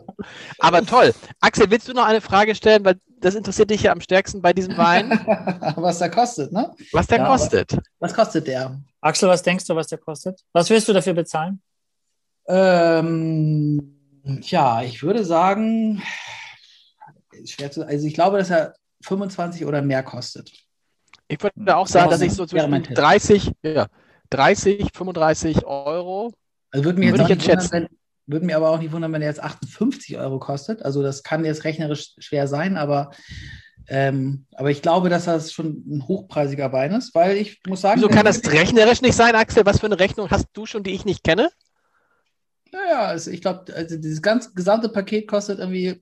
Aber toll. Axel, willst du noch eine Frage stellen? Weil das interessiert dich ja am stärksten bei diesem Wein. was der kostet, ne? Was der ja, kostet. Was, was kostet der? Axel, was denkst du, was der kostet? Was willst du dafür bezahlen? Ähm, tja, ich würde sagen, schwer zu. Also ich glaube, dass er 25 oder mehr kostet. Ich würde auch sagen, dass ich so zwischen mein Tipp. 30, ja, 30, 35 Euro. Also würde mir jetzt Würde auch ich nicht jetzt wundern, wenn, würde mir aber auch nicht wundern, wenn er jetzt 58 Euro kostet. Also das kann jetzt rechnerisch schwer sein, aber, ähm, aber ich glaube, dass das schon ein hochpreisiger Wein ist, weil ich muss sagen, Wieso kann das rechnerisch nicht sein, Axel? Was für eine Rechnung hast du schon, die ich nicht kenne? Naja, also ich glaube, also dieses ganze gesamte Paket kostet irgendwie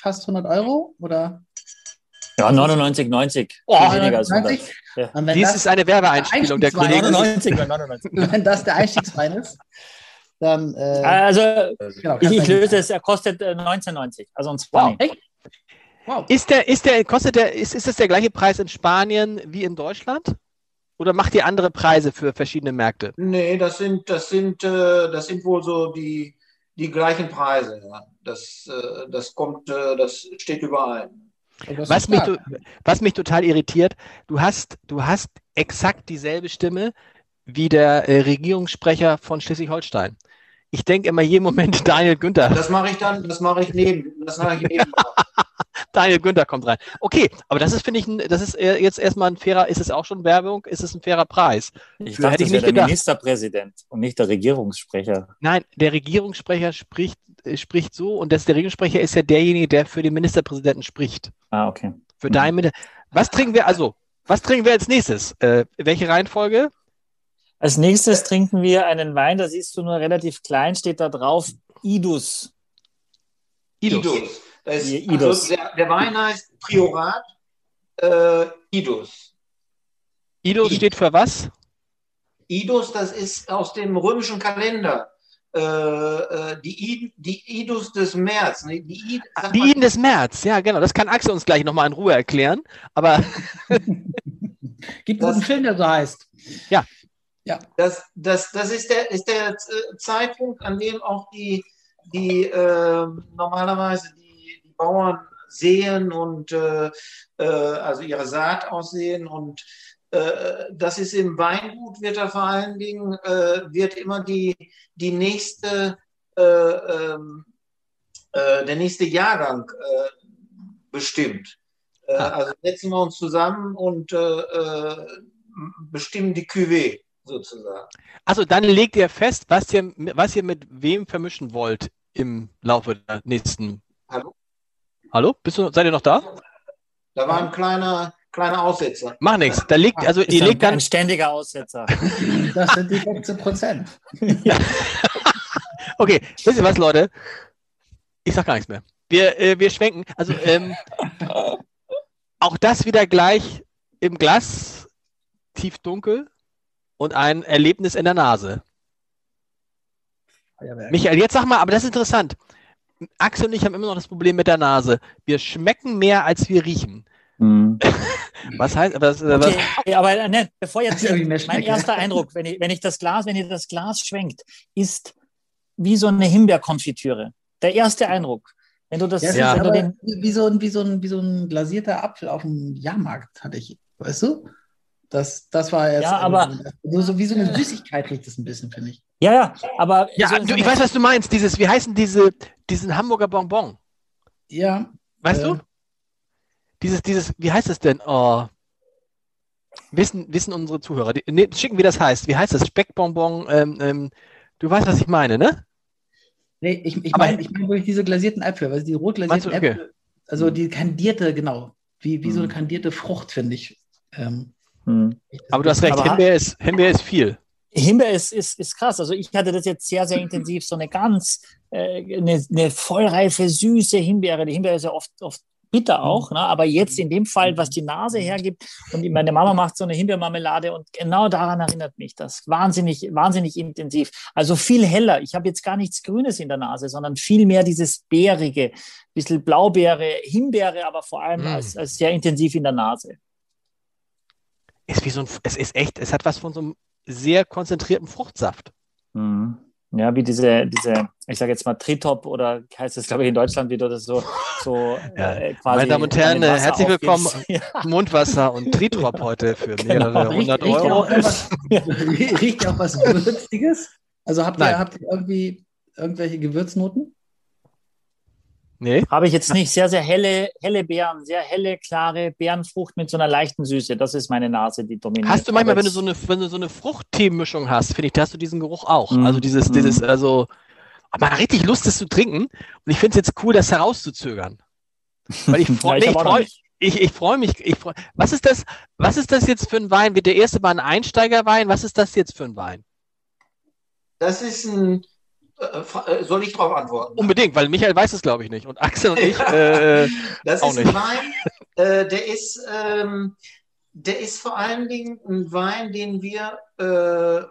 fast 100 Euro oder Ja, 99,90. Oh, Viel weniger als 100. 99. Ja. Dies das, ist eine Werbeeinspielung der Einstiegswein. Kollegen. 99 oder 99. wenn das der Einstiegswein ist, dann äh, Also, genau, ich, löse es, er kostet äh, 19,90. Also ein 20. Wow. Ist der, ist der, kostet der, ist, ist das der gleiche Preis in Spanien wie in Deutschland? Oder macht ihr andere Preise für verschiedene Märkte? Nee, das sind, das sind, äh, das sind wohl so die, die gleichen Preise. Ja. Das, äh, das kommt, äh, das steht das Was mich, was mich total irritiert, du hast, du hast exakt dieselbe Stimme wie der äh, Regierungssprecher von Schleswig-Holstein. Ich denke immer jeden Moment Daniel Günther. Das mache ich dann, das mache ich neben, das mache ich neben. Daniel Günther kommt rein. Okay, aber das ist, finde ich, ein, das ist jetzt erstmal ein fairer, ist es auch schon Werbung? Ist es ein fairer Preis? Ich Hätte dachte, ich das wäre nicht der gedacht. Ministerpräsident und nicht der Regierungssprecher. Nein, der Regierungssprecher spricht, spricht so und das, der Regierungssprecher ist ja derjenige, der für den Ministerpräsidenten spricht. Ah, okay. Für Mhm. deinen Minister. Was trinken wir, also, was trinken wir als nächstes? Äh, welche Reihenfolge? Als nächstes trinken wir einen Wein, da siehst du nur relativ klein, steht da drauf Idus. Idus. Das ist, Die Idus. Also der, der Wein heißt Priorat äh, Idus. Idus steht für was? Idus, das ist aus dem römischen Kalender. Äh, äh, die, I, die Idus des März. Nee, Die, I, sag Die mal, Iden des März, ja, genau. Das kann Axel uns gleich nochmal in Ruhe erklären. Aber Gibt es einen Film, der so heißt? das, das, das ist der, ist der äh, Zeitpunkt, an dem auch die, die äh, normalerweise die, die Bauern sehen und äh, also ihre Saat aussehen und das ist im Weingut wird da vor allen Dingen äh, wird immer die, die nächste äh, ähm, äh, der nächste Jahrgang äh, bestimmt. Äh. Also setzen wir uns zusammen und äh, äh, bestimmen die Cuvée sozusagen. also dann legt ihr fest, was ihr, was ihr mit wem vermischen wollt im Laufe der nächsten. Hallo? Hallo? Bist du, seid ihr noch da? Da war ein kleiner, kleiner Aussetzer. Mach nichts. Da liegt, also Ist ihr ein, legt dann, ein ständiger Aussetzer. Das sind die 15 Prozent. okay, wisst ihr was, Leute? Ich sag gar nichts mehr. Wir, äh, wir schwenken. Also ähm, auch das wieder gleich im Glas, tief dunkel und ein Erlebnis in der Nase. Michael, jetzt sag mal, aber das ist interessant. Axel und ich haben immer noch das Problem mit der Nase. Wir schmecken mehr, als wir riechen. Hm. Was heißt, aber das, was, Okay, aber äh, ne, bevor jetzt mein erster Eindruck, wenn ich, wenn ich das Glas, wenn ihr das Glas schwenkt, ist wie so eine Himbeerkonfitüre. Der erste Eindruck. Wenn du das, Ja, wenn du aber den, wie, so ein, wie, so ein, wie so ein glasierter Apfel auf dem Jahrmarkt hatte ich, weißt du? Das, das war jetzt Ja, aber- so, so wie so eine Süßigkeit riecht es ein bisschen, finde ich. ja, ja, aber ja, so, du, ich weiß, was du meinst. Dieses, wie heißen diese, diesen Hamburger Bonbon? Ja, Weißt Äh. du? Dieses, dieses, wie heißt es denn? Oh. Wissen, wissen unsere Zuhörer. Die, nee, schicken, wie das heißt. Wie heißt das? Speckbonbon. Ähm, ähm, du weißt, was ich meine, ne? nee, ich, ich meine ich mein wirklich diese glasierten Äpfel, also die rot glasierten du, okay. Äpfel, also die kandierte, genau, wie, wie so eine Mhm. kandierte Frucht, finde ich. Ähm, Hm. Aber du hast recht, Himbeer ist, Himbeer ist viel. Himbeer ist, ist, ist krass. Also ich hatte das jetzt sehr, sehr intensiv, so eine ganz, äh, eine, eine vollreife, süße Himbeere. Die Himbeere ist ja oft, oft bitter auch, ne? aber jetzt in dem Fall, was die Nase hergibt, und meine Mama macht so eine Himbeermarmelade und genau daran erinnert mich das. Wahnsinnig, wahnsinnig intensiv. Also viel heller. Ich habe jetzt gar nichts Grünes in der Nase, sondern viel mehr dieses Bärige, bisschen Blaubeere, Himbeere, aber vor allem Mm. als, als sehr intensiv in der Nase. Ist wie so ein, es ist echt, es hat was von so einem sehr konzentrierten Fruchtsaft. Mhm. Ja, wie diese, diese, ich sage jetzt mal Tritop oder heißt es, glaube ich, in Deutschland wieder das so, so Ja. äh, quasi. Meine Damen und Herren, Wasser herzlich willkommen. Ja, Mundwasser und Tritrop heute für mehrere Genau. hundert riecht, riecht, ja Euro. riecht ja auch was Würziges? Also habt ihr, Nein. habt ihr irgendwie irgendwelche Gewürznoten? Nee. Habe ich jetzt nicht. Sehr, sehr helle, helle Beeren, sehr helle, klare Beerenfrucht mit so einer leichten Süße. Das ist meine Nase, die dominiert. Hast du manchmal, wenn du so eine, wenn du so eine Fruchtteemischung hast, finde ich, da hast du diesen Geruch auch. Mm. Also dieses, mm. dieses, also, aber richtig Lust, das zu trinken. Und ich finde es jetzt cool, das herauszuzögern. Weil ich freue ja, ich freu, ich, ich freu mich. Ich freu, was, ist das, was ist das jetzt für ein Wein? Der erste war ein Einsteigerwein. Was ist das jetzt für ein Wein? Das ist ein soll ich darauf antworten? Unbedingt, weil Michael weiß es, glaube ich, nicht. Und Axel und ich äh, das auch ist ein Wein, äh, der, ist, ähm, der ist vor allen Dingen ein Wein, den wir äh,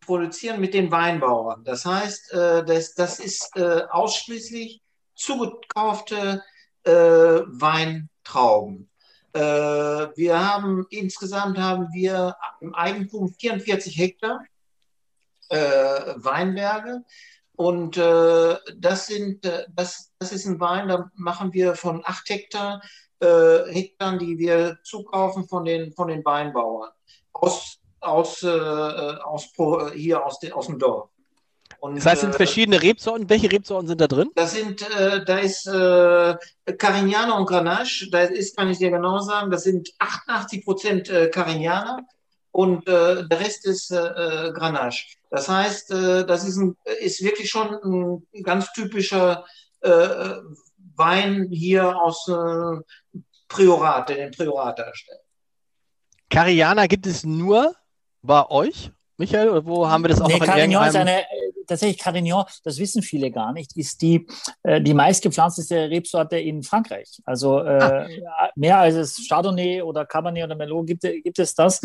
produzieren mit den Weinbauern. Das heißt, äh, das, das ist ausschließlich zugekaufte Weintrauben. wir haben insgesamt haben wir im Eigentum 44 Hektar äh, Weinberge. Und äh, das, sind, äh, das, das ist ein Wein, da machen wir von acht Hektar, äh, Hektar, die wir zukaufen von den, von den Weinbauern aus, aus, äh, aus, hier aus, de, aus dem Dorf. Und, das heißt, es sind äh, verschiedene Rebsorten. Welche Rebsorten sind da drin? Das sind, äh, da ist äh, Carignano und Grenache. Da ist, kann ich dir genau sagen, das sind 88 Prozent äh, Carignana und äh, der Rest ist äh, Grenache. Das heißt, äh, das ist, ein, ist wirklich schon ein ganz typischer äh, Wein hier aus äh, Priorat, den Priorat darstellt. Cariana gibt es nur bei euch, Michael? Oder wo haben wir das auch nee, noch in Carignan ist eine, tatsächlich Carignan, das wissen viele gar nicht, ist die, äh, die meistgepflanzteste Rebsorte in Frankreich. Also äh, ah. mehr als es Chardonnay oder Cabernet oder Merlot gibt, gibt es das.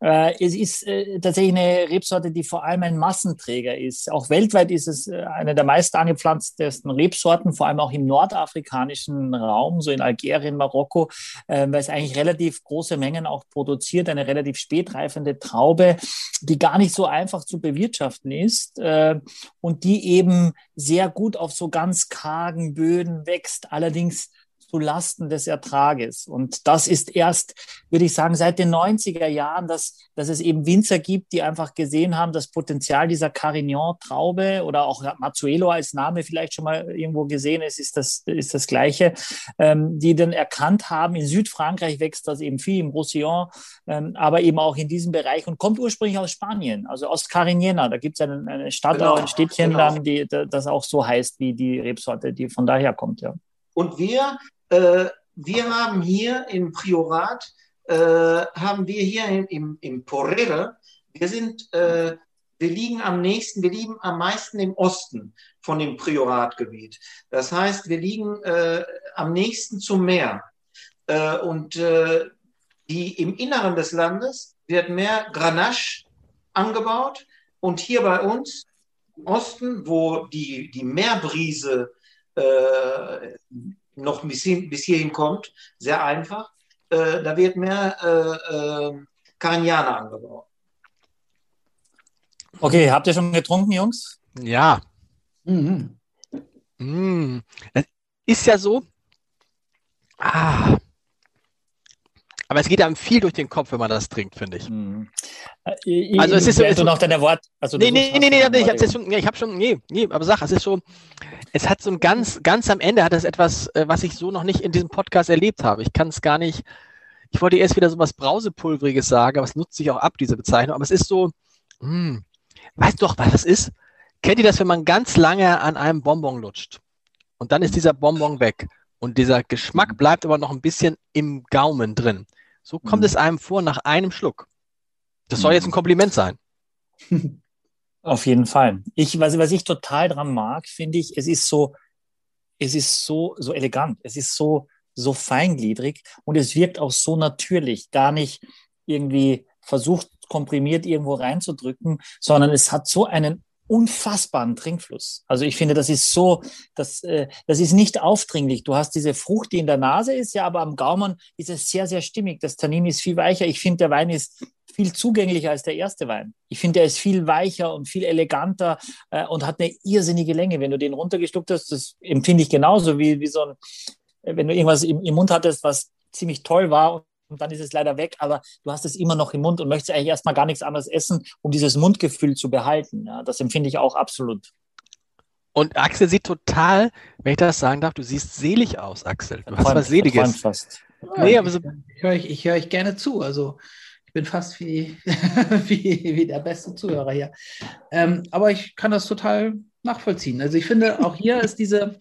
Äh, es ist äh, tatsächlich eine Rebsorte, die vor allem ein Massenträger ist. Auch weltweit ist es äh, eine der meist angepflanztesten Rebsorten, vor allem auch im nordafrikanischen Raum, so in Algerien, Marokko, äh, weil es eigentlich relativ große Mengen auch produziert, eine relativ spätreifende Traube, die gar nicht so einfach zu bewirtschaften ist. Äh, und die eben sehr gut auf so ganz kargen Böden wächst, allerdings zu Lasten des Ertrages. Und das ist erst, würde ich sagen, seit den 90er Jahren, dass, dass es eben Winzer gibt, die einfach gesehen haben, das Potenzial dieser Carignan-Traube oder auch Mazzuelo als Name vielleicht schon mal irgendwo gesehen ist, ist das, ist das Gleiche, ähm, die dann erkannt haben, in Südfrankreich wächst das eben viel, im Roussillon, ähm, aber eben auch in diesem Bereich und kommt ursprünglich aus Spanien, also aus Carignana. Da gibt es eine, eine Stadt, genau, ein Städtchen genau. dann, die das auch so heißt wie die Rebsorte, die von daher kommt, ja. Und wir äh, wir haben hier im Priorat, äh, haben wir hier im, im, im Porrera, wir sind, äh, wir liegen am nächsten, wir liegen am meisten im Osten von dem Prioratgebiet. Das heißt, wir liegen äh, am nächsten zum Meer. Äh, und äh, die, im Inneren des Landes wird mehr Grenache angebaut. Und hier bei uns im Osten, wo die, die Meerbrise äh, noch bis, hin, bis hierhin kommt, sehr einfach. Äh, da wird mehr äh, äh, Carignana angebaut. Okay, habt ihr schon getrunken, Jungs? Ja. Mhm. Mm. Ist ja so. Ah, aber es geht einem viel durch den Kopf, wenn man das trinkt, finde ich. Mhm. Äh, also es ist so, also noch deine Wort. Also nee, nee, nee, nee, nee, ich habe schon, ich habe schon, nee, nee, aber sag, es ist so, es hat so ein ganz, ganz am Ende hat es etwas, äh, was ich so noch nicht in diesem Podcast erlebt habe. Ich kann es gar nicht. Ich wollte erst wieder so was Brausepulveriges sagen, aber es nutzt sich auch ab, diese Bezeichnung. Aber es ist so, hm, weißt du doch, was das ist? Kennt ihr das, wenn man ganz lange an einem Bonbon lutscht? Und dann ist dieser Bonbon weg. Und dieser Geschmack bleibt aber noch ein bisschen im Gaumen drin. So kommt mhm. es einem vor nach einem Schluck. Das soll jetzt ein Kompliment sein. Auf jeden Fall. Ich, was, was ich total dran mag, finde ich, es ist so, es ist so, so elegant. Es ist so, so feingliedrig und es wirkt auch so natürlich, gar nicht irgendwie versucht, komprimiert irgendwo reinzudrücken, sondern es hat so einen unfassbaren Trinkfluss. Also ich finde, das ist so, das, äh, das ist nicht aufdringlich. Du hast diese Frucht, die in der Nase ist, ja, aber am Gaumen ist es sehr, sehr stimmig. Das Tannin ist viel weicher. Ich finde, der Wein ist viel zugänglicher als der erste Wein. Ich finde, er ist viel weicher und viel eleganter äh, und hat eine irrsinnige Länge. Wenn du den runtergestuckt hast, das empfinde ich genauso wie, wie so ein, wenn du irgendwas im, im Mund hattest, was ziemlich toll war und dann ist es leider weg, aber du hast es immer noch im Mund und möchtest eigentlich erstmal gar nichts anderes essen, um dieses Mundgefühl zu behalten. Ja, das empfinde ich auch absolut. Und Axel sieht total, wenn ich das sagen darf, du siehst selig aus, Axel. Du hast was Seliges. träumt Fast. Nee, aber so, Ich höre euch, ich höre euch gerne zu. Also ich bin fast wie, wie, wie der beste Zuhörer hier. Ähm, aber ich kann das total nachvollziehen. Also ich finde, auch hier ist diese,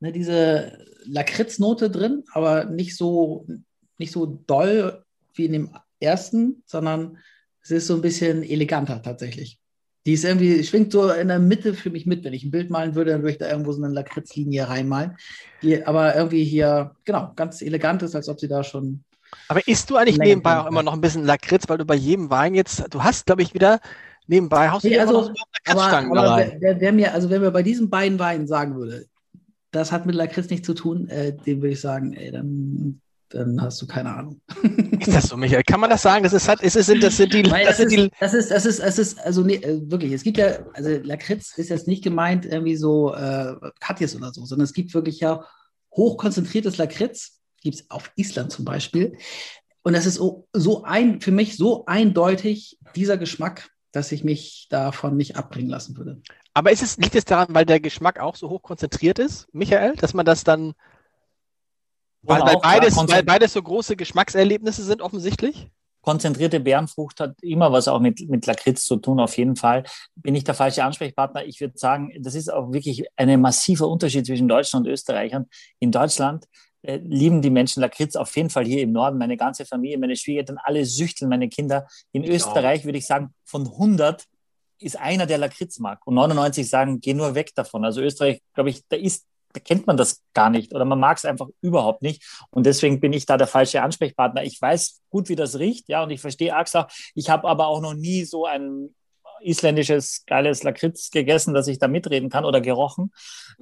ne, diese Lakritznote drin, aber nicht so, nicht so doll wie in dem ersten, sondern es ist so ein bisschen eleganter tatsächlich. Die ist irgendwie, schwingt so in der Mitte für mich mit. Wenn ich ein Bild malen würde, dann würde ich da irgendwo so eine Lakritzlinie reinmalen. Die aber irgendwie hier, genau, ganz elegant ist, als ob sie da schon aber isst du eigentlich nebenbei auch immer noch ein bisschen Lakritz, weil du bei jedem Wein jetzt, du hast, glaube ich, wieder nebenbei haust du Nee, also, Aber, Lakritzstangen aber wer, wer, wer mir, also wenn mir bei diesen beiden Weinen sagen würde, das hat mit Lakritz nichts zu tun, äh, dem würde ich sagen, ey, dann, dann hast du keine Ahnung. Ist das so, Michael? Kann man das sagen? Das ist, hat, ist das sind die, das das, sind ist, die, das ist, das ist, das ist, also nee, äh, wirklich, es gibt ja, also Lakritz ist jetzt nicht gemeint irgendwie so äh, Katjes oder so, sondern es gibt wirklich ja hochkonzentriertes Lakritz, gibt es auf Island zum Beispiel. Und das ist so, so ein, für mich so eindeutig dieser Geschmack, dass ich mich davon nicht abbringen lassen würde. aber ist es, liegt es daran, weil der Geschmack auch so hoch konzentriert ist, Michael, dass man das dann, weil, weil, klar, beides, weil beides so große Geschmackserlebnisse sind offensichtlich? konzentrierte Beerenfrucht hat immer was auch mit, mit Lakritz zu tun, auf jeden Fall. Bin ich der falsche Ansprechpartner? Ich würde sagen, das ist auch wirklich ein massiver Unterschied zwischen Deutschland und Österreichern. In Deutschland äh, lieben die Menschen Lakritz auf jeden Fall hier im Norden. Meine ganze Familie, meine Schwiegereltern, alle süchteln meine Kinder. In Ich Österreich würde ich sagen, von 100 ist einer, der Lakritz mag. Und 99 sagen, geh nur weg davon. Also Österreich, glaube ich, da ist kennt man das gar nicht oder man mag es einfach überhaupt nicht. Und deswegen bin ich da der falsche Ansprechpartner. Ich weiß gut, wie das riecht, ja, und ich verstehe Axel. Ich habe aber auch noch nie so ein isländisches geiles Lakritz gegessen, dass ich da mitreden kann oder gerochen.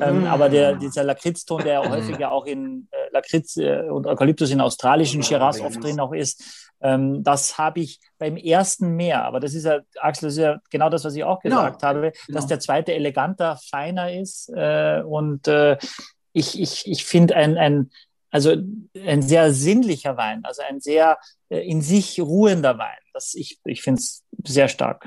Ähm, Mm. aber der, dieser Lakritzton, der häufig ja auch in äh, Lakritz äh, und Eukalyptus in australischen Shiraz oft drin auch ist, ähm, das habe ich beim ersten mehr. Aber das ist ja, Axel, das ist ja genau das, was ich auch Genau. gesagt habe, Genau. dass der zweite eleganter, feiner ist. Äh, und äh, ich, ich, ich finde ein, ein, also ein sehr sinnlicher Wein, also ein sehr äh, in sich ruhender Wein. Das, ich ich finde es sehr stark.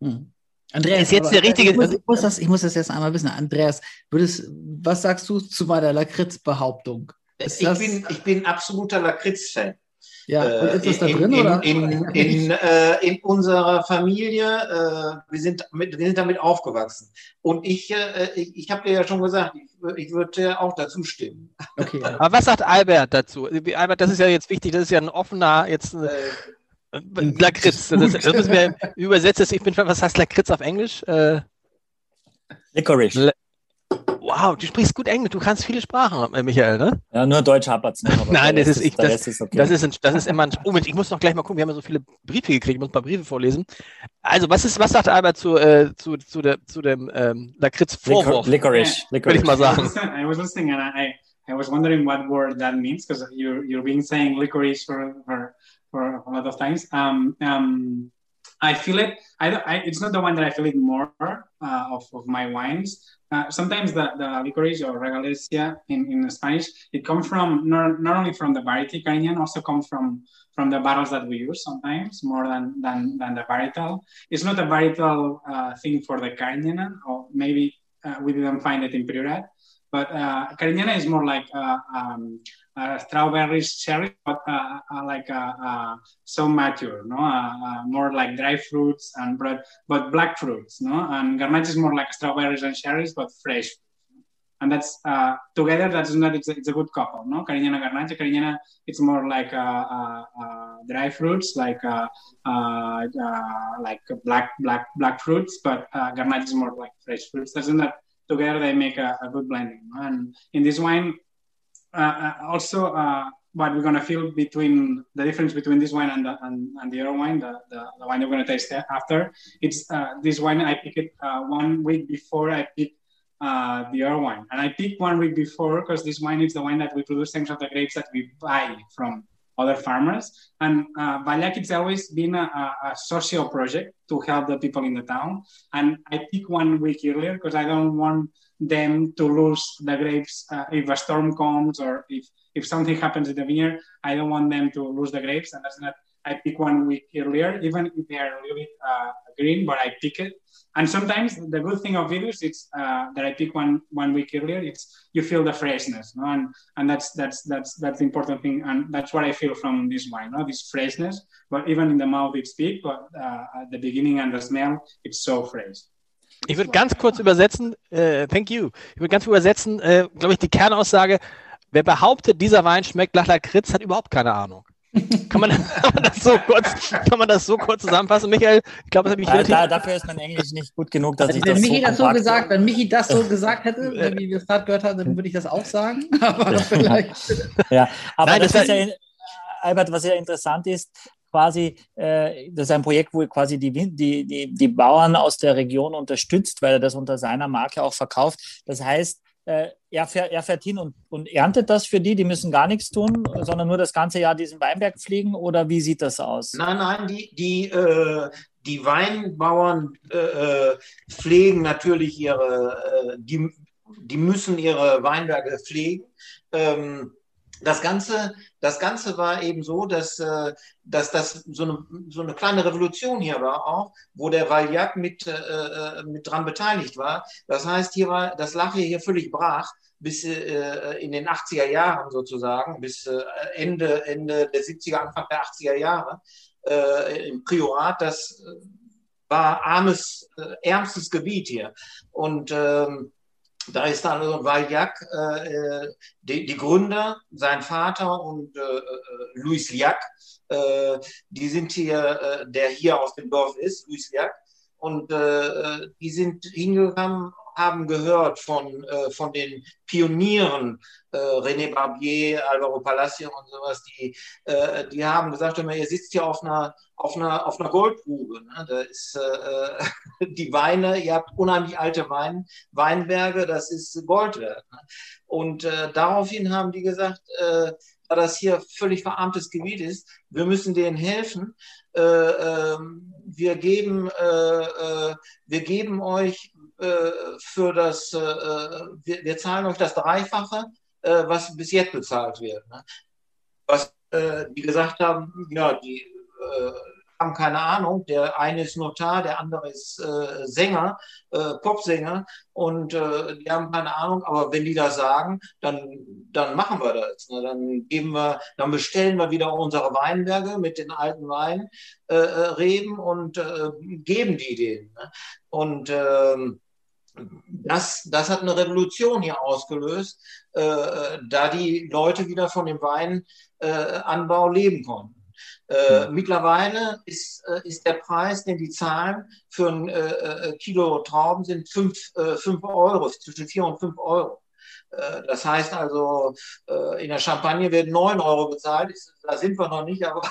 Hm. Andreas, Ist jetzt aber- der richtige- Ich muss, ich, muss das, ich muss das jetzt einmal wissen. Andreas, würdest, was sagst du zu meiner Lakritz-Behauptung? Ich bin, ich bin absoluter Lakritz-Fan. Ja, und Äh, ist das da in, drin? in, oder? In, in, äh, in unserer Familie, äh, wir, sind mit, wir sind damit aufgewachsen. Und ich, äh, ich, ich habe dir ja schon gesagt, ich, ich würde auch dazu stimmen. okay. Aber was sagt Albert dazu? Albert, das ist ja jetzt wichtig, das ist ja ein offener, jetzt Äh, äh, Lakritz. Das, das müssen wir übersetzen. Ich bin, was heißt Lakritz auf Englisch? Äh, Licorice. Le- wow, du sprichst gut Englisch, du kannst viele Sprachen, äh, Michael, ne? Ja, nur Deutsch hapert es noch. aber Nein, das ist ich- das- ist okay. Das ist, ein, das ist immer ein. Oh, Mensch, ich muss noch gleich mal gucken, wir haben ja so viele Briefe gekriegt, ich muss ein paar Briefe vorlesen. Also, was ist, was sagt Albert zu, äh, zu, zu, der, zu dem ähm, Lakritz-Vorwurf? Licor licorice. Würde ich mal I was, sagen. listening, I was listening and I, I was wondering what word that means because you're you're being saying licorice for for, for a lot of times. Um, um, I feel it. I, I it's not the one that I feel it more uh, of, of my wines. Uh, sometimes the, the licorice or regalicia in, in Spanish, it comes from not, not only from the variety Carignan, also comes from from the barrels that we use sometimes more than than, than the varietal. It's not a varietal uh, thing for the Carignan, or maybe uh, we didn't find it in Priorat. But uh, is more like uh, um, strawberries, cherry, but uh, uh, like uh, so mature, no, more like dry fruits and but but black fruits, no, and Garnacha is more like strawberries and cherries, but fresh. And that's uh, together. That's not. It's a, it's a good couple, no. Carignana, Garnacha. Carignana, it's more like uh, uh, dry fruits, like like black black black fruits, but uh, Garnacha is more like fresh fruits. Doesn't that together they make a, a good blending. And in this wine, uh, uh, also uh, what we're gonna feel between the difference between this wine and the, and, and the other wine, the, the, the wine we're gonna taste after, it's uh, this wine I picked one week before I picked uh, the other wine. And I picked one week before because this wine is the wine that we produce thanks to the grapes that we buy from other farmers. And uh, Valak, it's always been a, a, a social project to help the people in the town. And I pick one week earlier because I don't want them to lose the grapes uh, if a storm comes or if, if something happens in the vineyard. I don't want them to lose the grapes. And that's not, I pick one week earlier, even if they are a little bit uh, green, but I pick it. And sometimes the good thing of Vivus it's uh, that I pick one one week earlier. It's you feel the freshness, no? and and that's that's that's that's the important thing, and that's what I feel from this wine, no? this freshness. But even in the mouth, it's big, but uh, at the beginning and the smell, it's so fresh. Ich würde ganz kurz übersetzen, äh, thank you. Ich würde ganz übersetzen, äh, glaube ich, die Kernaussage, wer behauptet, dieser Wein schmeckt nach Lakritz, hat überhaupt keine Ahnung. Kann man, kann man, das so kurz, kann man das so kurz zusammenfassen? Michael, ich glaube, das habe ich da, da, Dafür ist mein Englisch nicht gut genug, dass Also ich wenn das Michi so das so gesagt, wenn Michi das so gesagt hätte, wie wir es gerade gehört haben, dann würde ich das auch sagen. Aber vielleicht. Ja, aber Nein, das, das ist ja, in- Albert, was ja interessant ist, quasi, äh, das ist ein Projekt, wo er quasi die, die, die, die Bauern aus der Region unterstützt, weil er das unter seiner Marke auch verkauft. Das heißt, äh, er, fährt, er fährt hin und, und erntet das für die, die müssen gar nichts tun, sondern nur das ganze Jahr diesen Weinberg pflegen oder wie sieht das aus? Nein, nein, die, die, äh, die Weinbauern äh, äh, pflegen natürlich ihre, äh, die, die müssen ihre Weinberge pflegen. Ähm, das Ganze, das Ganze war eben so, dass, äh, dass das so eine, so eine kleine Revolution hier war auch, wo der Valjac mit, äh, äh, mit dran beteiligt war. Das heißt, hier war, das lag hier, völlig brach bis äh, in den 80er Jahren sozusagen, bis äh, Ende, Ende der 70er, Anfang der 80er Jahre äh, im Priorat. Das äh, war armes, äh, ärmstes Gebiet hier. Und ähm, da ist dann so Valjac, äh, die, die Gründer, sein Vater und äh, äh, Louis Liac, äh, die sind hier, äh, der hier aus dem Dorf ist, Louis Liac, und äh, die sind hingegangen, haben gehört von, äh, von den Pionieren, äh, René Barbier, Alvaro Palacio und sowas, die, äh, die haben gesagt, mal, ihr sitzt hier auf einer, auf einer, auf einer Goldgrube. Ne? Da ist äh, die Weine, ihr habt unheimlich alte Wein, Weinberge, das ist Gold wert. Ne? Und äh, daraufhin haben die gesagt, äh, da das hier völlig verarmtes Gebiet ist, wir müssen denen helfen. Äh, ähm, wir, geben, äh, äh, wir geben euch äh, für das, äh, wir, wir zahlen euch das Dreifache, äh, was bis jetzt bezahlt wird. Ne? Was äh, die gesagt haben, ja, die äh, haben keine Ahnung. Der eine ist Notar, der andere ist äh, Sänger, äh, Popsänger und äh, die haben keine Ahnung. Aber wenn die das sagen, dann, dann machen wir das. Ne? Dann geben wir, dann bestellen wir wieder unsere Weinberge mit den alten Weinreben äh, Reben und äh, geben die denen. Ne? Und ähm, das, das hat eine Revolution hier ausgelöst, äh, da die Leute wieder von dem Weinanbau leben konnten. Äh, Mittlerweile ist, äh, ist der Preis, den die zahlen für ein äh, Kilo Trauben, sind 5 Euro, zwischen 4 und 5 Euro. Äh, das heißt also, äh, in der Champagne werden 9 Euro bezahlt. Da sind wir noch nicht, aber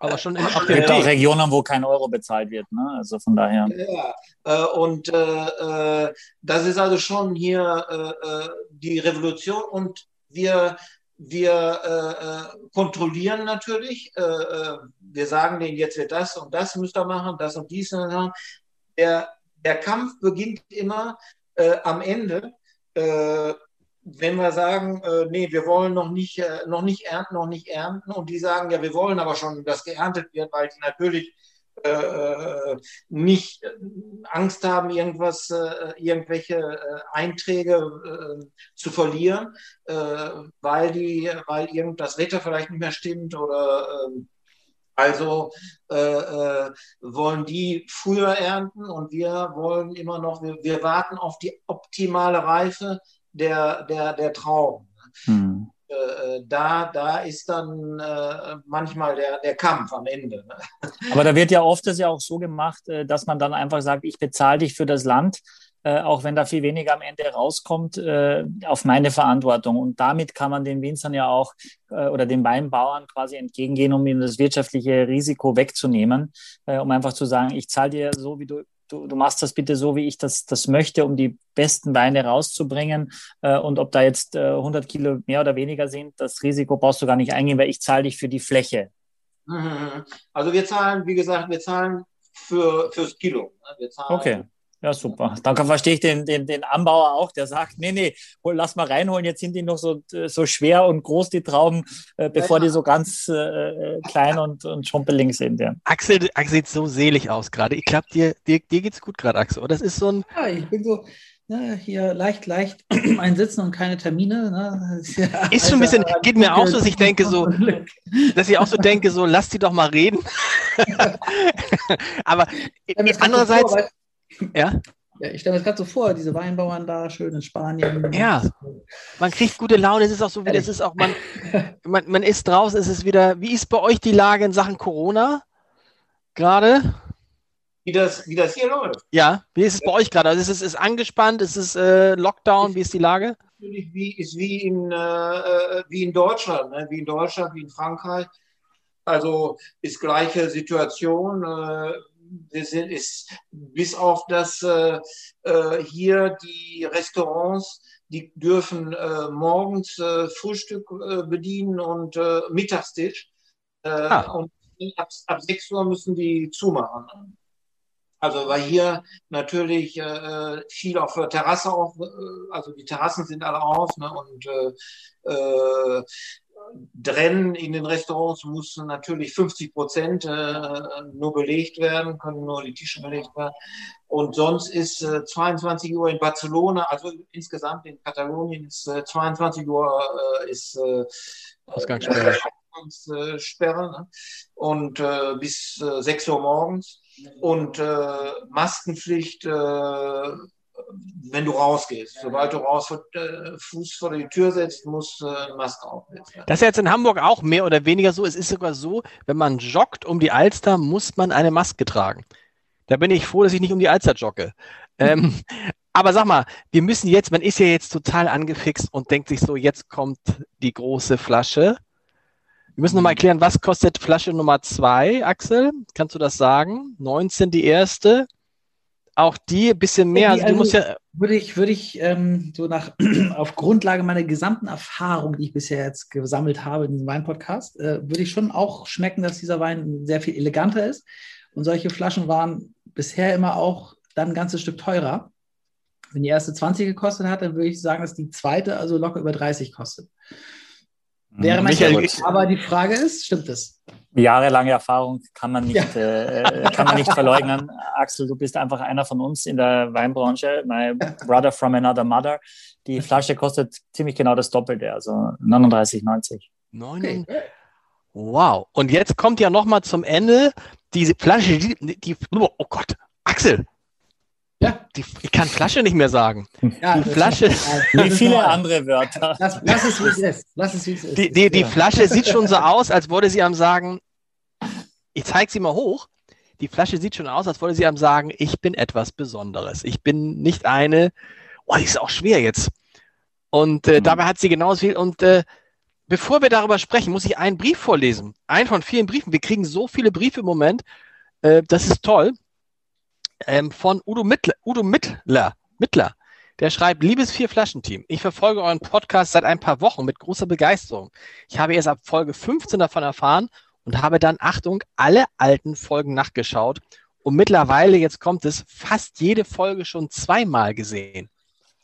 Aber schon in, Es gibt auch. Regionen, wo kein Euro bezahlt wird. Ne? Also von daher. Ja, äh, und äh, äh, das ist also schon hier äh, äh, die Revolution und wir, wir äh, kontrollieren natürlich. Wir sagen denen, jetzt wird das und das müsst ihr machen, das und dies. Und das. Der, der Kampf beginnt immer äh, am Ende. Wenn wir sagen, äh, nee, wir wollen noch nicht, äh, noch nicht ernten, noch nicht ernten, und die sagen, ja, wir wollen aber schon, dass geerntet wird, weil die natürlich äh, äh, nicht Angst haben, irgendwas, äh, irgendwelche Einträge zu verlieren, weil die, weil irgend das Wetter vielleicht nicht mehr stimmt oder also wollen die früher ernten und wir wollen immer noch, wir, wir warten auf die optimale Reife der, der, der Trauben. Hm. Äh, da, da ist dann äh, manchmal der, der Kampf am Ende. Ne? Aber da wird ja oft das ja auch so gemacht, äh, dass man dann einfach sagt, ich bezahle dich für das Land, äh, auch wenn da viel weniger am Ende rauskommt, äh, auf meine Verantwortung. Und damit kann man den Winzern ja auch äh, oder den Weinbauern quasi entgegengehen, um ihnen das wirtschaftliche Risiko wegzunehmen, äh, um einfach zu sagen, ich zahle dir so, wie du Du, du, machst das bitte so, wie ich das, das möchte, um die besten Weine rauszubringen. Äh, und ob da jetzt äh, 100 Kilo mehr oder weniger sind, das Risiko brauchst du gar nicht eingehen, weil ich zahle dich für die Fläche. Also wir zahlen, wie gesagt, wir zahlen für, fürs Kilo. ne? Wir zahlen Okay. Ja, super. Dann verstehe ich den, den, den Anbauer auch, der sagt, nee, nee, lass mal reinholen, jetzt sind die noch so, so schwer und groß, die Trauben, äh, bevor ja, ja. die so ganz äh, klein und, und schrumpelig sind. Ja. Axel, Axel sieht so selig aus gerade. Ich glaube, dir, dir, dir geht's gut gerade, Axel. Oder das ist so ein. Ja, ich bin so, ne, hier leicht, leicht ein Sitzen und keine Termine. Ne? Ist, ja, ist schon ein bisschen, geht mir auch so, dass ich denke so, dass ich auch so denke, so, lass die doch mal reden. Aber andererseits, vor, ja? Ja, ich stelle mir das gerade so vor, diese Weinbauern da, schön in Spanien. Ja, man kriegt gute Laune. Es ist auch so, wie das ist auch, man, man, man ist draußen, es ist wieder, wie ist bei euch die Lage in Sachen Corona gerade? Wie das, wie das hier läuft. Ja, wie ist es bei euch gerade? Also ist es ist angespannt, ist es äh, Lockdown, wie ist die Lage? Wie, ist wie in, äh, äh, wie in Deutschland, ne? wie in Deutschland, wie in Frankreich. Also ist gleiche Situation. Äh, wir sind, ist bis auf das äh, äh, hier die Restaurants, die dürfen äh, morgens äh, Frühstück äh, bedienen und äh, Mittagstisch. Ah. Und ab, ab 6 Uhr müssen die zumachen. Also weil hier natürlich äh, viel auf der Terrasse auch, also die Terrassen sind alle auf ne, und äh, drin in den Restaurants mussten natürlich 50 Prozent äh, nur belegt werden, können nur die Tische belegt werden. Und sonst ist äh, 22 Uhr in Barcelona, also insgesamt in Katalonien ist äh, 22 Uhr äh, ist äh, Ausgangssperre. Ausgangssperre ne? und äh, bis äh, 6 Uhr morgens. Und äh, Maskenpflicht wenn du rausgehst. Sobald du raus äh, Fuß vor die Tür setzt, muss äh, eine Maske aufsetzen. Das ist jetzt in Hamburg auch mehr oder weniger so. Es ist sogar so, wenn man joggt um die Alster, muss man eine Maske tragen. Da bin ich froh, dass ich nicht um die Alster jogge. ähm, aber sag mal, wir müssen jetzt, man ist ja jetzt total angefixt und denkt sich so, jetzt kommt die große Flasche. Wir müssen nochmal erklären, was kostet Flasche Nummer zwei, Axel? Kannst du das sagen? 19 die erste auch die ein bisschen mehr. Also, also ja würde ich, würde ich ähm, so nach auf Grundlage meiner gesamten Erfahrung, die ich bisher jetzt gesammelt habe in diesem Weinpodcast, äh, würde ich schon auch schmecken, dass dieser Wein sehr viel eleganter ist. Und solche Flaschen waren bisher immer auch dann ein ganzes Stück teurer. Wenn die erste 20 gekostet hat, dann würde ich sagen, dass die zweite also locker über 30 kostet. Wäre Michael, aber die Frage ist, stimmt es? Jahrelange Erfahrung kann man nicht, ja. äh, kann man nicht verleugnen. Axel, du bist einfach einer von uns in der Weinbranche. My brother from another mother. Die Flasche kostet ziemlich genau das Doppelte, also 39,90. Okay. Wow. Und jetzt kommt ja noch mal zum Ende diese Flasche, die, die oh Gott, Axel, ja. Die, ich kann Flasche nicht mehr sagen. Ja, die Flasche. Wie viele andere Wörter. Lass, lass, es, wie es ist. Lass es, wie es ist. Die, die, die Flasche sieht schon so aus, als wollte sie am sagen, ich zeige sie mal hoch. Die Flasche sieht schon aus, als wollte sie am sagen, ich bin etwas Besonderes. Ich bin nicht eine, oh, die ist auch schwer jetzt. Und äh, mhm. dabei hat sie genauso viel. Und äh, bevor wir darüber sprechen, muss ich einen Brief vorlesen. Einen von vielen Briefen. Wir kriegen so viele Briefe im Moment. Äh, das ist toll ähm, von Udo Mittler, Udo Mittler, Mittler. Der schreibt, liebes Vier-Flaschen-Team, ich verfolge euren Podcast seit ein paar Wochen mit großer Begeisterung. Ich habe erst ab Folge 15 davon erfahren und habe dann, Achtung, alle alten Folgen nachgeschaut und mittlerweile, jetzt kommt es, fast jede Folge schon zweimal gesehen.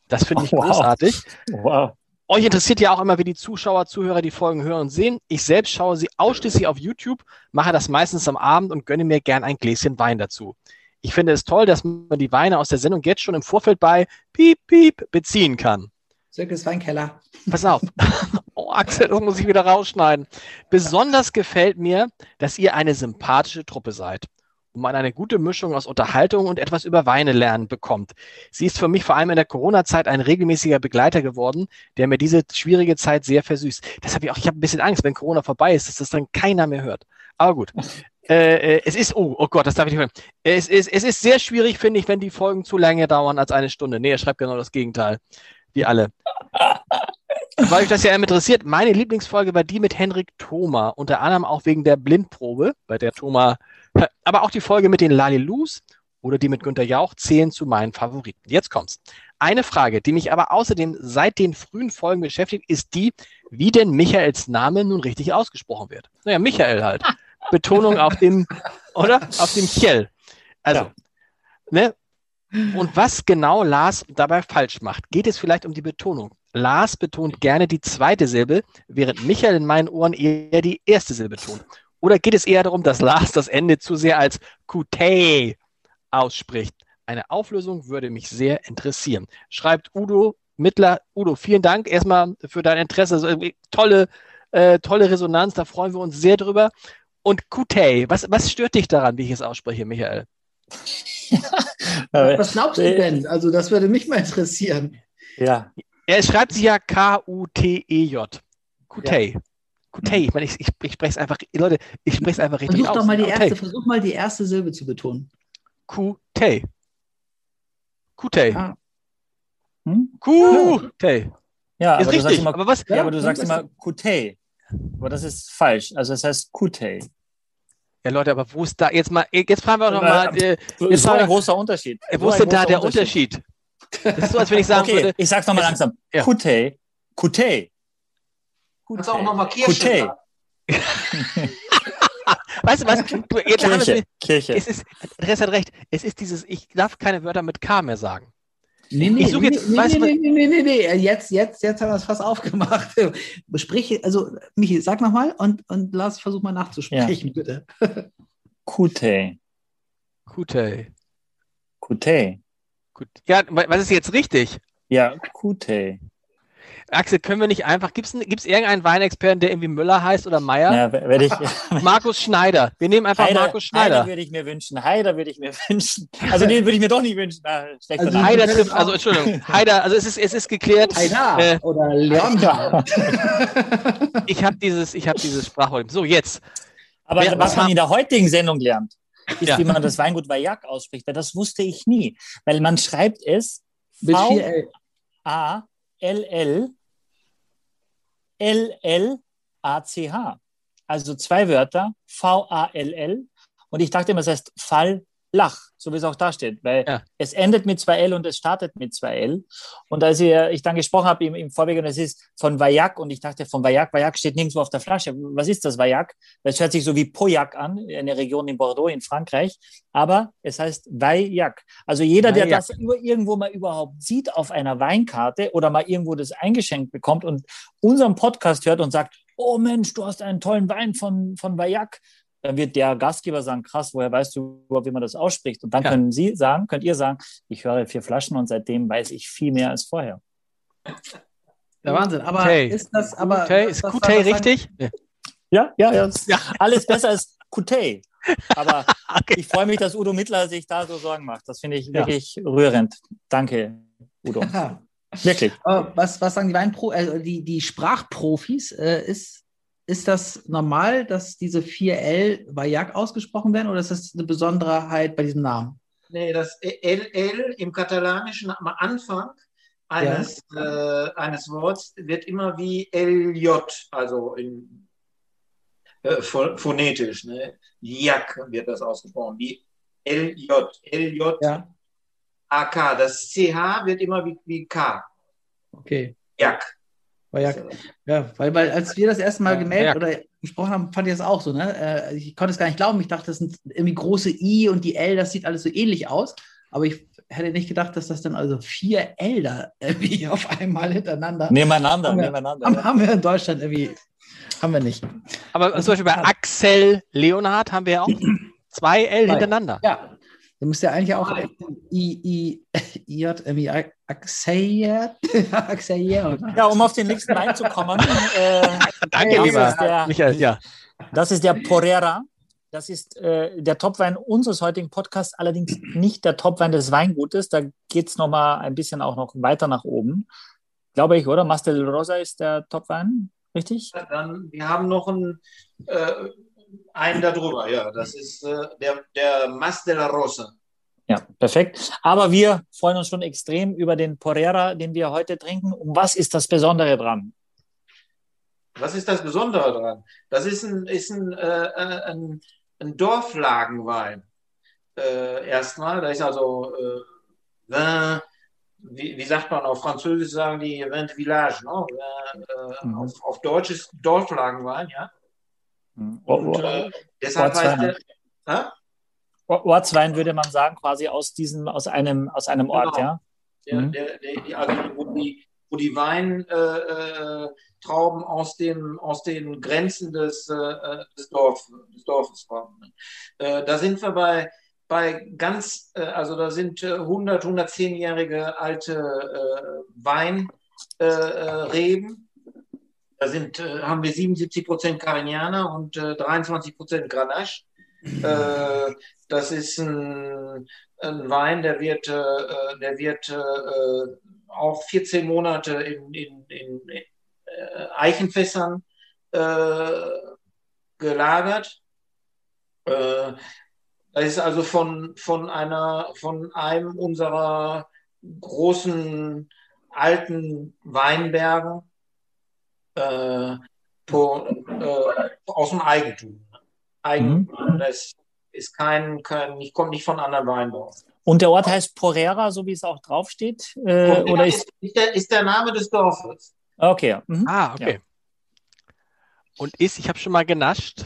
Das finde ich oh, wow. großartig. Wow. Euch interessiert ja auch immer, wie die Zuschauer, Zuhörer die Folgen hören und sehen. Ich selbst schaue sie ausschließlich auf YouTube, mache das meistens am Abend und gönne mir gern ein Gläschen Wein dazu. Ich finde es toll, dass man die Weine aus der Sendung jetzt schon im Vorfeld bei Piep, Piep beziehen kann. Circus Weinkeller. Pass auf. Oh, Axel, das muss ich wieder rausschneiden. Besonders gefällt mir, dass ihr eine sympathische Truppe seid und man eine gute Mischung aus Unterhaltung und etwas über Weine lernen bekommt. Sie ist für mich vor allem in der Corona-Zeit ein regelmäßiger Begleiter geworden, der mir diese schwierige Zeit sehr versüßt. Das habe ich auch, ich habe ein bisschen Angst, wenn Corona vorbei ist, dass das dann keiner mehr hört. Aber gut. Äh, äh, es ist, oh, oh Gott, das darf ich nicht hören. Es ist, es ist sehr schwierig, finde ich, wenn die Folgen zu lange dauern als eine Stunde. Nee, er schreibt genau das Gegenteil. Wie alle. Weil euch das ja interessiert, meine Lieblingsfolge war die mit Henrik Thoma, unter anderem auch wegen der Blindprobe, bei der Thoma, aber auch die Folge mit den Lalilus oder die mit Günter Jauch zählen zu meinen Favoriten. Jetzt kommt's. Eine Frage, die mich aber außerdem seit den frühen Folgen beschäftigt, ist die, wie denn Michaels Name nun richtig ausgesprochen wird. Naja, Michael halt. Betonung auf dem, oder? Auf dem Chell. Also, ja. ne? Und was genau Lars dabei falsch macht, geht es vielleicht um die Betonung. Lars betont gerne die zweite Silbe, während Michael in meinen Ohren eher die erste Silbe betont. Oder geht es eher darum, dass Lars das Ende zu sehr als Kutei ausspricht? Eine Auflösung würde mich sehr interessieren. Schreibt Udo Mittler. Udo, vielen Dank erstmal für dein Interesse. Also, tolle, äh, tolle Resonanz, da freuen wir uns sehr drüber. Und Kutei, was, was stört dich daran, wie ich es ausspreche, Michael? Was glaubst du denn? Also, das würde mich mal interessieren. Ja. Er schreibt sich ja K-U-T-E-J. Kutei. Ja. Kutei. Ich meine, ich, ich, ich spreche es einfach, Leute, ich spreche es einfach richtig versuch aus. Doch mal die erste, versuch mal die erste Silbe zu betonen. Kutei. Kutei. Ah. Hm? Kutei. Ja, Ist aber du sagst richtig, immer, aber was? ja, aber du sagst immer Kutei. Aber das ist falsch. Also es heißt Kutei. Ja, Leute, aber wo ist da jetzt mal, jetzt fragen wir doch mal, äh, So, Jetzt so ein großer Unterschied. wo So ist denn da der Unterschied? Das ist so, als wenn ich sagen Okay, würde, ich sag's nochmal langsam. Ja. Kutei. Kutei. Kannst du auch nochmal Kirche Kutei. weißt du was? Du, jetzt haben wir Kirche. es, Kirche. es ist, Andreas hat recht, es ist dieses, ich darf keine Wörter mit K mehr sagen. Nee, nee, Ich suche jetzt- nee, weißt nee, nee, nee, nee, nee, nee, jetzt, jetzt, jetzt haben wir es fast aufgemacht. Sprich, also, Michi, sag nochmal und, und Lars, versuch mal nachzusprechen, bitte. Kutei. Kutei. Kutei. Gut. Ja, wa- was ist jetzt richtig? Ja, Kutei. Axel, können wir nicht einfach, gibt es irgendeinen Weinexperten, der irgendwie Müller heißt oder Meier? Ja, werde ich. Markus Schneider. Wir nehmen einfach Heider, Markus Schneider. Heider würde ich mir wünschen. Heider würde ich mir wünschen. Also den würde ich mir doch nicht wünschen. Ah, Also-. Heider trifft, also Entschuldigung, Heider, also es ist, es ist geklärt. Heida Äh, oder Leonhard. ich habe dieses, ich habe dieses Sprachwort. So, jetzt. Aber Wer- was man haben- in der heutigen Sendung lernt, ist, Ja. wie man das Weingut Vayak ausspricht. Weil das wusste ich nie. Weil man schreibt es Mit V 4L. A L L L L A C H. Also zwei Wörter V A L L und ich dachte immer, es heißt Fall Lach, so wie es auch da steht, weil Ja. es endet mit zwei L und es startet mit zwei L. Und als ich, ich dann gesprochen habe im, im Vorweg, und es ist von Vayak und ich dachte von Vayak, Vayak steht nirgendwo auf der Flasche. Was ist das Vayak? Das hört sich so wie Pauillac an, eine Region in Bordeaux in Frankreich, aber es heißt Vayak. Also jeder, der Vayak. das über- irgendwo mal überhaupt sieht auf einer Weinkarte oder mal irgendwo das eingeschenkt bekommt und unseren Podcast hört und sagt, oh Mensch, du hast einen tollen Wein von, von Vayak, dann wird der Gastgeber sagen, krass, woher weißt du überhaupt, wie man das ausspricht? Und dann Ja. können Sie sagen, könnt ihr sagen, ich höre vier Flaschen und seitdem weiß ich viel mehr als vorher. Der Wahnsinn. Aber Kutei. ist das aber. Das- ist das- Kutei das- das- richtig? Ja. Ja, ja, ja. Ja. Alles besser als Kutei. Aber Okay. ich freue mich, dass Udo Mittler sich da so Sorgen macht. Das finde ich Ja. wirklich rührend. Danke, Udo. Wirklich. Was, was sagen die Weinpro, also die, die Sprachprofis? Äh, ist, ist das normal, dass diese 4L Vayak ausgesprochen werden oder ist das eine Besonderheit bei diesem Namen? Nee, das LL im Katalanischen am Anfang eines, äh, eines Worts wird immer wie LJ, also in, äh, pho- phonetisch. Ne? Jak wird das ausgesprochen, wie LJ. LJ, Ja. AK. Das CH wird immer wie, wie K. Okay. Jak. Vayak. Ja, weil, weil als wir das erste Mal Ja, gemeldet oder gesprochen haben, fand ich das auch so. Ne? Äh, ich konnte es gar nicht glauben. Ich dachte, das sind irgendwie große I und die L, das sieht alles so ähnlich aus. Aber ich hätte nicht gedacht, dass das dann also vier L da irgendwie auf einmal hintereinander. Nebeneinander, Haben wir- nebeneinander. Haben, haben wir in Deutschland irgendwie. Haben wir nicht. Aber zum Beispiel bei Axel Leonhard haben wir ja auch zwei L hintereinander. Ja. Da müsste ja eigentlich auch I, I, I, J, irgendwie. Axeyer. Ja, um auf den nächsten Wein zu kommen. Äh, Danke, das lieber ist der, Michael. Ja. Das ist der Porrera. Das ist äh, der Topwein unseres heutigen Podcasts, allerdings nicht der Topwein des Weingutes. Da geht es nochmal ein bisschen auch noch weiter nach oben. Glaube ich, oder? Mastel Rosa ist der Topwein, richtig? Dann, wir haben noch einen, äh, einen darüber, ja. Das ist äh, der, der Mas de la Rosa. Ja, perfekt. Aber wir freuen uns schon extrem über den Porrera, den wir heute trinken. Um was ist das Besondere dran? Was ist das Besondere daran? Das ist ein, ist ein, äh, äh, ein, ein Dorflagenwein. Äh, erstmal, da ist also äh, Vin, wie, wie sagt man auf Französisch, sagen die Vin de Village, ne? Vin, äh, Mhm. auf, auf Deutsch ist Dorflagenwein, ja. Und oh, äh, deshalb heißt Ortswein. der. Hä? Ortswein würde man sagen, quasi aus diesem, aus einem, aus einem Ort, Genau. ja? Der, Mhm. der, der, die, wo die, wo die Weintrauben äh, Trauben aus, dem, aus den Grenzen des, äh, des, Dorf, des Dorfes kommen. Äh, da sind wir bei, bei ganz, äh, also da sind äh, 100, 110-jährige alte äh, Weinreben. Äh, äh, da sind, äh, haben wir 77 Prozent Carignana und äh, 23 Prozent Grenache. Äh, das ist ein, ein Wein, der wird, äh, der wird äh, auch 14 Monate in, in, in, in äh, Eichenfässern äh, gelagert. Äh, das ist also von, von, einer, von einem unserer großen alten Weinbergen äh, po, äh, aus dem Eigentum. Eigentum. Das ist kein, kein, nicht, kommt nicht von anderen Weinbauern. Und der Ort heißt Porrera, so wie es auch draufsteht? Äh, oder ist, ist, der, ist der Name des Dorfes. okay. Mhm. Ah, okay. Und ist, ich habe schon mal genascht.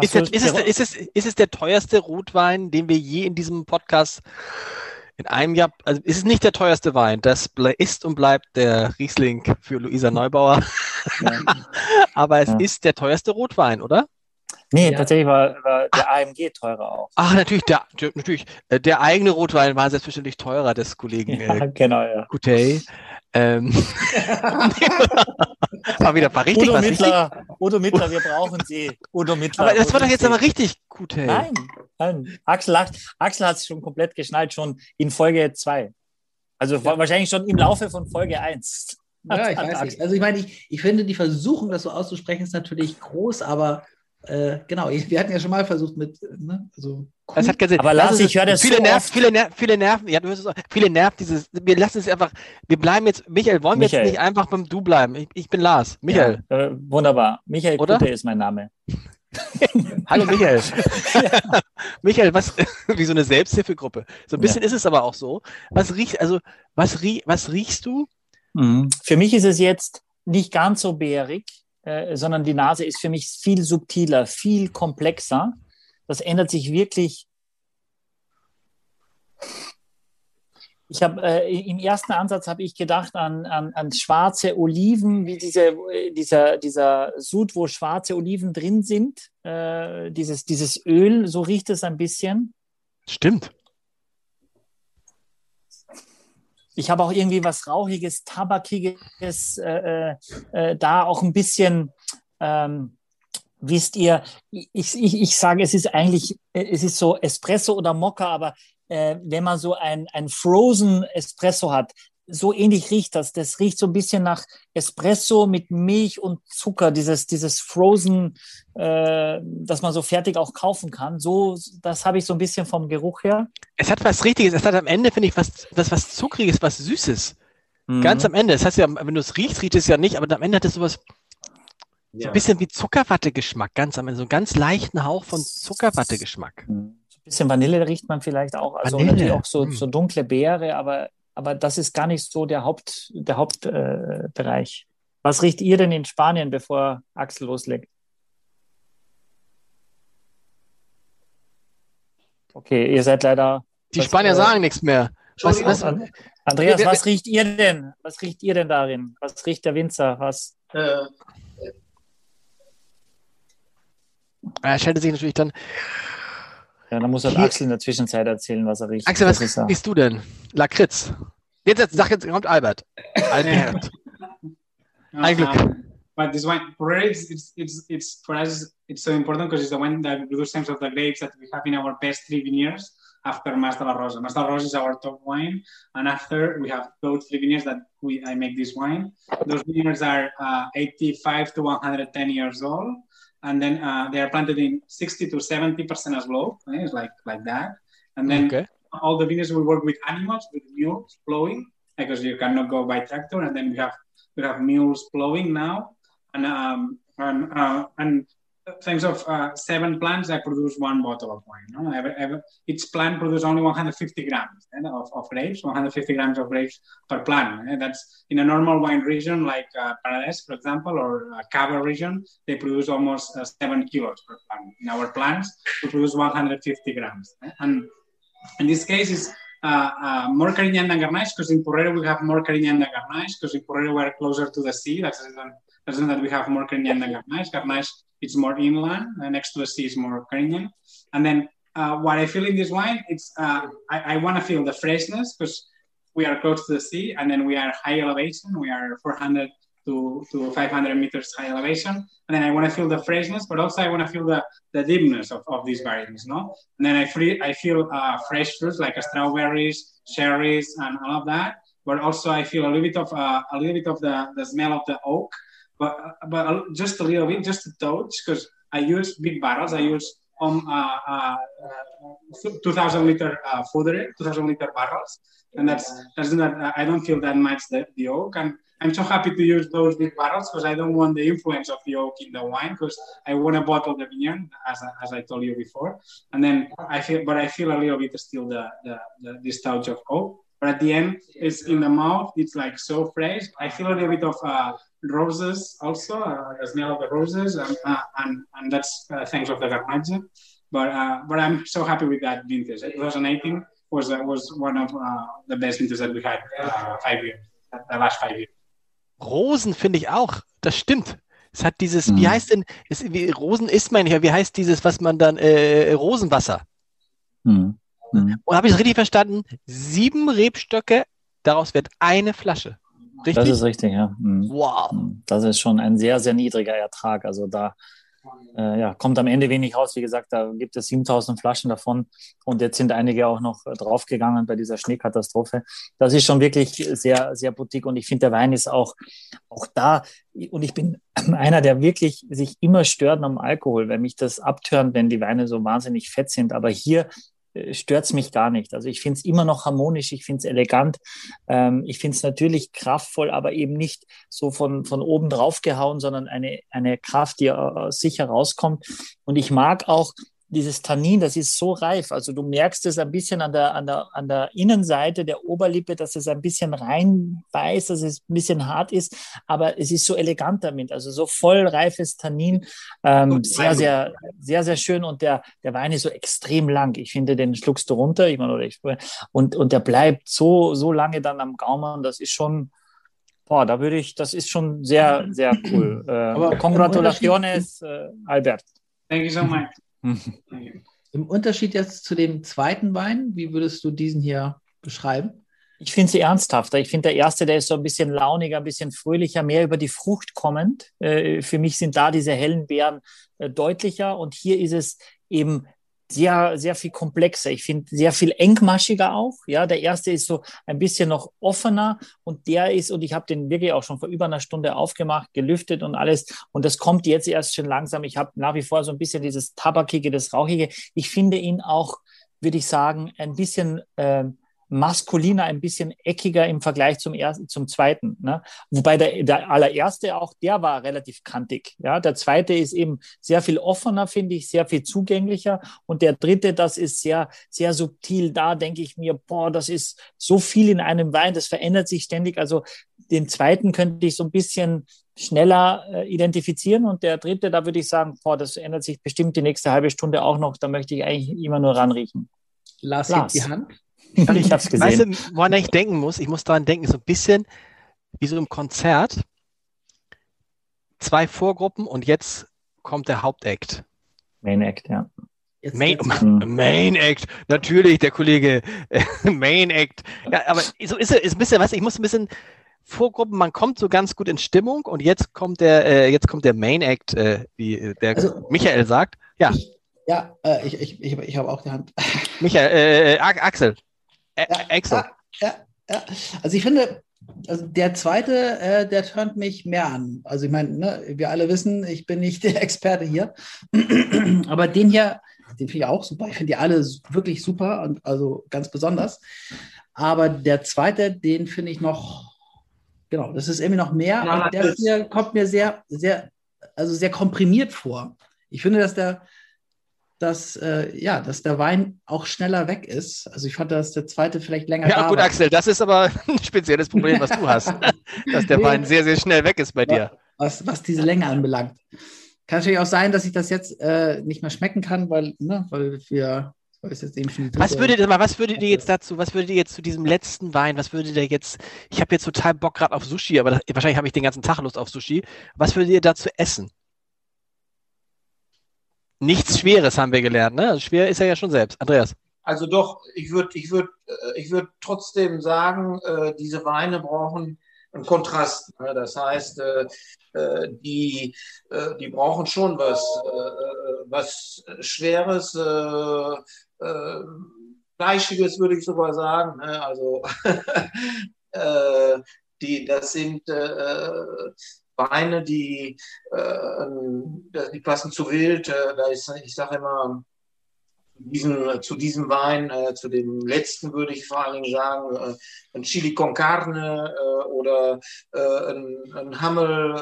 Ist, der, du- ist, es, der- ist, es, ist es der teuerste Rotwein, den wir je in diesem Podcast in einem Jahr, also ist es nicht der teuerste Wein, das ist und bleibt der Riesling für Luisa Neubauer, Ja. aber es Ja. ist der teuerste Rotwein, oder? Nee, Ja. tatsächlich war, war der AMG teurer auch. Ach, natürlich, der, natürlich, äh, der eigene Rotwein war selbstverständlich teurer des Kollegen Ja, äh, genau, ja. Coutet. Ähm, war wieder war richtig Udo was richtig. Mittler, Udo Mittler, wir brauchen Sie. Udo Mittler. Aber das wo war doch jetzt Sie? aber richtig Coutet. Nein, nein. Axel, hat- Axel hat es schon komplett geschnallt, schon in Folge 2. Also wa- wahrscheinlich schon im Laufe von Folge 1. Ja, ich weiß nicht. Also ich meine, ich, ich finde die Versuchung, das so auszusprechen, ist natürlich groß, aber äh, genau, ich, wir hatten ja schon mal versucht mit, ne, also Das hat keinen Sinn. Aber Lass Lars, ich höre das viele so Nerven, viele, Ner viele Nerven, ja, du hörst es auch, viele Nerven, dieses, wir lassen es einfach, wir bleiben jetzt, Michael, wollen wir Michael. jetzt nicht einfach beim Du bleiben? Ich, ich bin Lars. Michael. Ja, äh, wunderbar. Michael Oder? Kutte ist mein Name. Hallo Michael. Michael, was, wie so eine Selbsthilfegruppe. So ein bisschen ist es aber auch so. Was riecht, also, was, rie, was riechst du? Mhm. Für mich ist es jetzt nicht ganz so bärig, äh, sondern die Nase ist für mich viel subtiler, viel komplexer. Das ändert sich wirklich. Ich habe äh, im ersten Ansatz habe ich gedacht an, an, an schwarze Oliven, wie diese, äh, dieser, dieser Sud, wo schwarze Oliven drin sind. Äh, dieses, dieses Öl, so riecht es ein bisschen. Stimmt. Ich habe auch irgendwie was Rauchiges, Tabakiges, äh, äh, äh, da auch ein bisschen, ähm, wisst ihr, ich, ich, ich sage, es ist eigentlich, es ist so Espresso oder Mokka, aber äh, wenn man so ein, ein Frozen Espresso hat, so ähnlich riecht das. Das riecht so ein bisschen nach Espresso mit Milch und Zucker, dieses, dieses Frozen, äh, das man so fertig auch kaufen kann. So, das habe ich so ein bisschen vom Geruch her. Es hat was Richtiges. Es hat am Ende, finde ich, was, was, was Zuckriges, was Süßes. Ganz am Ende. Das heißt ja, wenn du es riechst, riecht es ja nicht, aber am Ende hat es sowas, so ein bisschen wie Zuckerwatte-Geschmack. Ganz am Ende. So einen ganz leichten Hauch von Zuckerwatte-Geschmack. So ein bisschen Vanille riecht man vielleicht auch. Also Vanille, natürlich auch so, hm. so dunkle Beere, aber, aber das ist gar nicht so der Haupt, der Hauptbereich. Äh. Was riecht ihr denn in Spanien, bevor Axel loslegt? Okay, ihr seid leider. Die Spanier äh, sagen nichts mehr. Was, was, An- Andreas, was riecht ihr denn? Was riecht ihr denn darin? Was riecht der Winzer? Was? Äh, er schaltet sich natürlich dann. Ja, dann muss halt Hier- Axel in der Zwischenzeit erzählen, was er riecht. Axel, was ist ja- riechst du denn? Lakritz. Jetzt, jetzt sag jetzt, kommt Albert. Albert. Ein Glück. Um, but this wine, for it's, it's, it's, it's for us, it's so important because it's the one that we produce some of the grapes that we have in our best three vineyards after Mas de la Rosa. Mas de la Rosa is our top wine, and after we have those three vineyards that we I make this wine. Those vineyards are uh, 85 to 110 years old, and then uh, they are planted in 60 to 70 percent as low, eh, it's like like that, and then Okay. all the vineyards we work with animals, with mules plowing, because you cannot go by tractor, and then we have we have mules plowing now, and um, and uh, and thanks of uh, seven plants, I produce one bottle of wine. No? Every, every, each plant produces only 150 grams eh, of, of grapes, 150 grams of grapes per plant. Eh? That's in a normal wine region like uh, Paradise, for example, or uh, Cava region, they produce almost uh, seven kilos per plant. In our plants, we produce 150 grams. Eh? And in this case, it's uh, uh, more Carignan than Garnache because in Porrero we have more Carignan than Garnache because in Porrero we're closer to the sea. That's the reason, that we have more Carignan than Garnache. Garnache it's more inland, uh, next to the sea is more Carignan. And then uh, what I feel in this wine, it's uh, I, I want to feel the freshness because we are close to the sea, and then we are high elevation. We are 400 to, to 500 meters high elevation, and then I want to feel the freshness, but also I want to feel the, the deepness of, of these variants, no? And then I free I feel uh, fresh fruits like strawberries, cherries, and all of that. But also I feel a little bit of uh, a little bit of the, the smell of the oak but but just a little bit, just a touch, because I use big barrels. I use um uh, uh, uh 2,000 liter uh, fodder, 2,000 liter barrels, and that's that's not. I don't feel that much the, the oak, and I'm so happy to use those big barrels because I don't want the influence of the oak in the wine because I want to bottle the vineyard as, as I told you before, and then I feel, but I feel a little bit still the the, the this touch of oak. But at the end, it's in the mouth. It's like so fresh. I feel a little bit of uh, roses also, uh, the smell of the roses, and uh, and, and that's uh, thanks of the Garnacha. But uh, but I'm so happy with that vintage. 2018 was uh, was one of uh, the best vintages that we had uh, five years, the last five years. Rosen finde ich auch. Das stimmt. Es hat dieses, mhm. wie heißt denn, es, wie, Rosen isst man ja, wie heißt dieses, was man dann, äh, Rosenwasser. Mhm. Mhm. Und habe ich es richtig verstanden? Sieben Rebstöcke, daraus wird eine Flasche. Richtig? Das ist richtig, ja. Mhm. Wow. Mhm. Das ist schon ein sehr, sehr niedriger Ertrag. Also da äh, ja, kommt am Ende wenig raus. Wie gesagt, da gibt es 7000 Flaschen davon und jetzt sind einige auch noch äh, draufgegangen bei dieser Schneekatastrophe. Das ist schon wirklich sehr, sehr boutique und ich finde, der Wein ist auch, auch da. Und ich bin einer, der wirklich sich immer stört am Alkohol, weil mich das abtönt, wenn die Weine so wahnsinnig fett sind. Aber hier stört es mich gar nicht. Also ich finde es immer noch harmonisch, ich finde es elegant, ähm, ich finde es natürlich kraftvoll, aber eben nicht so von, von oben drauf gehauen, sondern eine, eine Kraft, die äh, sicher rauskommt. Und ich mag auch dieses Tannin, das ist so reif. Also du merkst es ein bisschen an der, an der, an der Innenseite der Oberlippe, dass es ein bisschen reinbeißt, dass es ein bisschen hart ist, aber es ist so elegant damit. Also so voll reifes Tannin. Ähm, sehr, sehr, sehr, sehr schön. Und der, der Wein ist so extrem lang. Ich finde, den schluckst du runter. Ich meine, oder ich, und, und der bleibt so, so lange dann am Gaumen. Das ist schon, boah, da würde ich, das ist schon sehr, sehr cool. Äh, aber Congratulaciones, äh, Albert. Thank you so much. Im Unterschied jetzt zu dem zweiten Wein, wie würdest du diesen hier beschreiben? Ich finde sie ernsthafter. Ich finde, der erste, der ist so ein bisschen launiger, ein bisschen fröhlicher, mehr über die Frucht kommend. Äh, für mich sind da diese hellen Beeren äh, deutlicher. Und hier ist es eben sehr, sehr viel komplexer. Ich finde sehr viel engmaschiger auch. Ja, der erste ist so ein bisschen noch offener und der ist, und ich habe den wirklich auch schon vor über einer Stunde aufgemacht, gelüftet und alles. Und das kommt jetzt erst schon langsam. Ich habe nach wie vor so ein bisschen dieses Tabakige, das Rauchige. Ich finde ihn auch, würde ich sagen, ein bisschen äh, maskuliner, ein bisschen eckiger im Vergleich zum ersten, zum zweiten. Ne? Wobei der, der allererste auch, der war relativ kantig. Ja, der zweite ist eben sehr viel offener, finde ich, sehr viel zugänglicher. Und der dritte, das ist sehr, sehr subtil. Da denke ich mir, boah, das ist so viel in einem Wein, das verändert sich ständig. Also den zweiten könnte ich so ein bisschen schneller äh, identifizieren und der dritte, da würde ich sagen, boah, das ändert sich bestimmt die nächste halbe Stunde auch noch. Da möchte ich eigentlich immer nur ranriechen. Lars, Lars. die Hand. ich habe es gesehen. Weißt du, woran ich denken muss? Ich muss daran denken, so ein bisschen wie so im Konzert. Zwei Vorgruppen und jetzt kommt der Hauptakt. Main Act, ja. Jetzt, Main, jetzt. Main Act, natürlich, der Kollege. Main Act. Ja, aber so ist es ist ein bisschen, was ich muss ein bisschen Vorgruppen, man kommt so ganz gut in Stimmung und jetzt kommt der, äh, jetzt kommt der Main Act, äh, wie der also, Michael sagt. Ja. Ich, ja, äh, ich, ich, ich, ich habe auch die Hand. Michael, äh, Axel. Ä ja, Axel. Ja, ja, Also ich finde, also der zweite, äh, der turnt mich mehr an. Also ich meine, ne, wir alle wissen, ich bin nicht der Experte hier. Aber den hier, den finde ich auch super. Ich finde die alle wirklich super und also ganz besonders. Aber der zweite, den finde ich noch, genau, das ist irgendwie noch mehr. Ja, der hier kommt mir sehr, sehr, also sehr komprimiert vor Ich finde, dass der, dass, äh, ja, dass der Wein auch schneller weg ist. Also ich fand, dass der zweite vielleicht länger Ja, gut, war. Axel, das ist aber ein spezielles Problem, was du hast. dass der nee. Wein sehr, sehr schnell weg ist bei dir. Was, was diese Länge anbelangt. Kann natürlich auch sein, dass ich das jetzt äh, nicht mehr schmecken kann, weil, ne, weil wir was würdet, mal, was würdet ihr jetzt dazu, was würdet ihr jetzt zu diesem letzten Wein, was würdet ihr jetzt, ich habe jetzt total Bock gerade auf Sushi, aber das, wahrscheinlich habe ich den ganzen Tag Lust auf Sushi. Was würdet ihr dazu essen? Nichts Schweres haben wir gelernt, ne? Also schwer ist er ja schon selbst. Andreas. Also doch, ich würde ich würd, äh, ich würd trotzdem sagen, äh, diese Weine brauchen einen Kontrast. Ne? Das heißt, äh, äh die, äh, die brauchen schon was, äh, was Schweres, Fleischiges, würde ich sogar sagen. Ne? Also die, das sind Weine, die, äh, die passen zu wild. Äh, da ist, ich sage immer, diesen, zu diesem Wein, äh, zu dem letzten würde ich vor allen Dingen sagen, äh, ein Chili con Carne äh, oder äh, ein, ein, Hammel.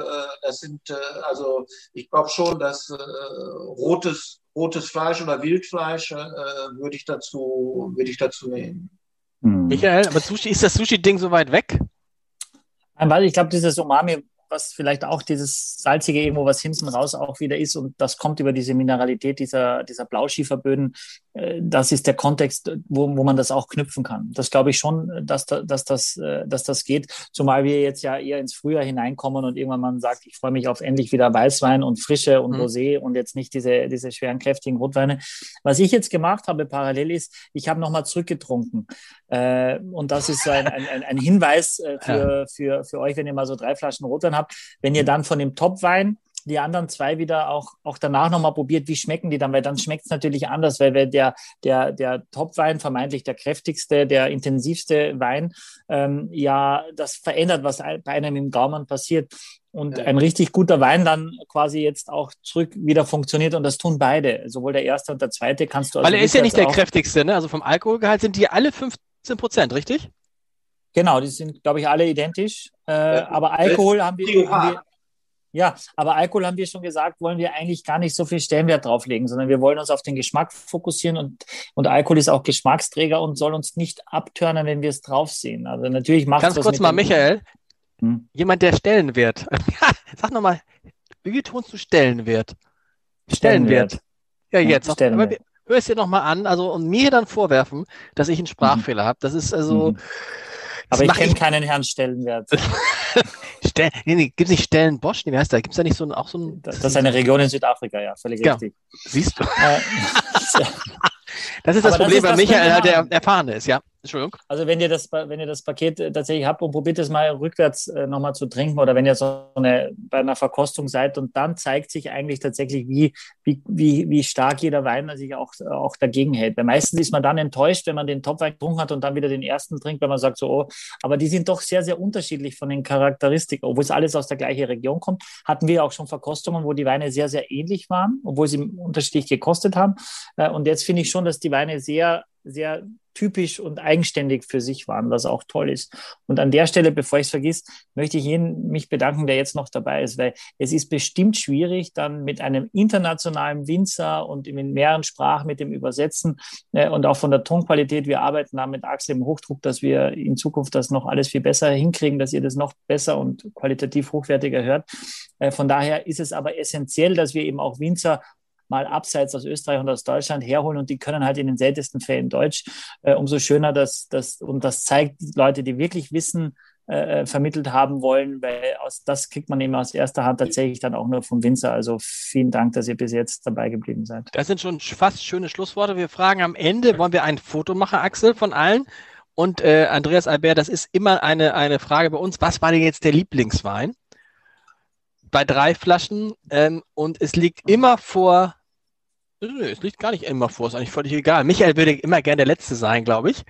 das sind, also ich glaube schon, dass rotes, rotes Fleisch oder Wildfleisch würde ich dazu, würde ich dazu nehmen. Hm. Michael, aber Sushi, ist das Sushi-Ding so weit weg? Weil ich glaube, dieses Umami was vielleicht auch dieses salzige irgendwo, was hinten raus auch wieder ist und das kommt über diese Mineralität dieser, dieser Blauschieferböden. Äh, das ist der Kontext, wo, wo man das auch knüpfen kann. Das glaube ich schon, dass, da, dass, das, äh, dass das geht, zumal wir jetzt ja eher ins Frühjahr hineinkommen und irgendwann man sagt, ich freue mich auf endlich wieder Weißwein und Frische und mhm. Rosé und jetzt nicht diese, diese schweren, kräftigen Rotweine. Was ich jetzt gemacht habe parallel ist, ich habe nochmal zurückgetrunken. Äh, und das ist ein, ein, ein Hinweis für, für, für euch, wenn ihr mal so drei Flaschen Rotwein habt, habt, wenn ihr dann von dem Topwein die anderen zwei wieder auch, auch danach nochmal probiert, wie schmecken die dann, weil dann schmeckt es natürlich anders, weil der, der, der Topwein, vermeintlich der kräftigste, der intensivste Wein, ähm, ja, das verändert, was bei einem im Gaumen passiert. Und ja. ein richtig guter Wein dann quasi jetzt auch zurück wieder funktioniert und das tun beide. Sowohl der erste und der zweite kannst du. Also Weil er ist ja nicht der kräftigste, ne? Also vom Alkoholgehalt sind die alle 15 Prozent, richtig? Genau, die sind, glaube ich, alle identisch. Äh, ja, aber Alkohol haben wir, haben wir, ja, aber Alkohol haben wir schon gesagt, wollen wir eigentlich gar nicht so viel Stellenwert drauflegen, sondern wir wollen uns auf den Geschmack fokussieren und, und Alkohol ist auch Geschmacksträger und soll uns nicht abtören, wenn wir es drauf sehen. Also natürlich macht Ganz kurz mal, Michael, hm? jemand, der Stellenwert. Sag nochmal, wie betonst du Stellenwert? Stellenwert. Stellenwert. Ja, jetzt. Ja, Stellenwert. Aber hör es dir nochmal an, also und mir dann vorwerfen, dass ich einen Sprachfehler mhm. habe. Das ist also. Mhm aber ich kenne keinen Herrn Stellenwert. Stell, nee, nee, gibt es nicht Stellenbosch? Nee, wie heißt der? Gibt es da nicht so ein, auch so ein. Das, das ist eine Region in Südafrika, ja, völlig ja. richtig. Siehst du? Das ist das Aber Problem das ist bei Michael, der Erfahrene ist, ja. Entschuldigung. Also wenn ihr das, wenn ihr das Paket äh, tatsächlich habt und probiert es mal rückwärts äh, nochmal zu trinken oder wenn ihr so eine, bei einer Verkostung seid und dann zeigt sich eigentlich tatsächlich, wie, wie, wie, wie stark jeder Wein sich auch, auch dagegen hält. Weil meistens ist man dann enttäuscht, wenn man den Topwein getrunken hat und dann wieder den ersten trinkt, weil man sagt so, oh, aber die sind doch sehr, sehr unterschiedlich von den Charakteristiken. Obwohl es alles aus der gleichen Region kommt, hatten wir auch schon Verkostungen, wo die Weine sehr, sehr ähnlich waren, obwohl sie unterschiedlich gekostet haben. Äh, und jetzt finde ich schon, dass die Weine sehr sehr typisch und eigenständig für sich waren, was auch toll ist. Und an der Stelle, bevor ich es vergiss, möchte ich jeden mich bedanken, der jetzt noch dabei ist, weil es ist bestimmt schwierig, dann mit einem internationalen Winzer und in mehreren Sprachen mit dem Übersetzen äh, und auch von der Tonqualität. Wir arbeiten da mit Axel im Hochdruck, dass wir in Zukunft das noch alles viel besser hinkriegen, dass ihr das noch besser und qualitativ hochwertiger hört. Äh, von daher ist es aber essentiell, dass wir eben auch Winzer mal abseits aus Österreich und aus Deutschland herholen und die können halt in den seltensten Fällen Deutsch. Äh, umso schöner, dass das, und das zeigt Leute, die wirklich Wissen äh, vermittelt haben wollen, weil aus, das kriegt man eben aus erster Hand tatsächlich dann auch nur vom Winzer. Also vielen Dank, dass ihr bis jetzt dabei geblieben seid. Das sind schon fast schöne Schlussworte. Wir fragen am Ende, wollen wir ein Foto machen, Axel, von allen? Und äh, Andreas Albert, das ist immer eine, eine Frage bei uns. Was war denn jetzt der Lieblingswein? Bei drei Flaschen. Ähm, und es liegt immer vor es liegt gar nicht immer vor, ist eigentlich völlig egal. Michael würde immer gern der Letzte sein, glaube ich.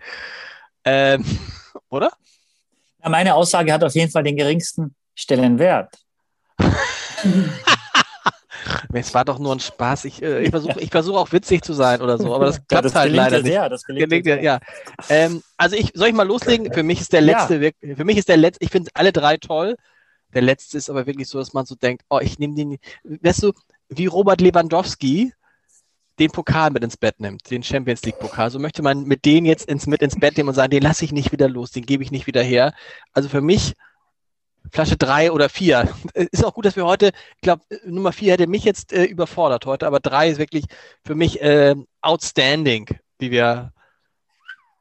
Ähm, oder? Ja, meine Aussage hat auf jeden Fall den geringsten Stellenwert. Es war doch nur ein Spaß. Ich, äh, ich versuche ich versuch auch witzig zu sein oder so, aber das klappt ja, das halt leider nicht. Sehr, das gelingt ja, ja. Ähm, also ich soll ich mal loslegen? Für mich ist der letzte, ja. für mich ist der letzte, ich finde alle drei toll. Der letzte ist aber wirklich so, dass man so denkt, oh, ich nehme den, weißt du, wie Robert Lewandowski den Pokal mit ins Bett nimmt, den Champions League Pokal. So möchte man mit denen jetzt ins, mit ins Bett nehmen und sagen, den lasse ich nicht wieder los, den gebe ich nicht wieder her. Also für mich Flasche drei oder vier. Ist auch gut, dass wir heute, ich glaube, Nummer vier hätte mich jetzt äh, überfordert heute, aber drei ist wirklich für mich äh, outstanding, wie wir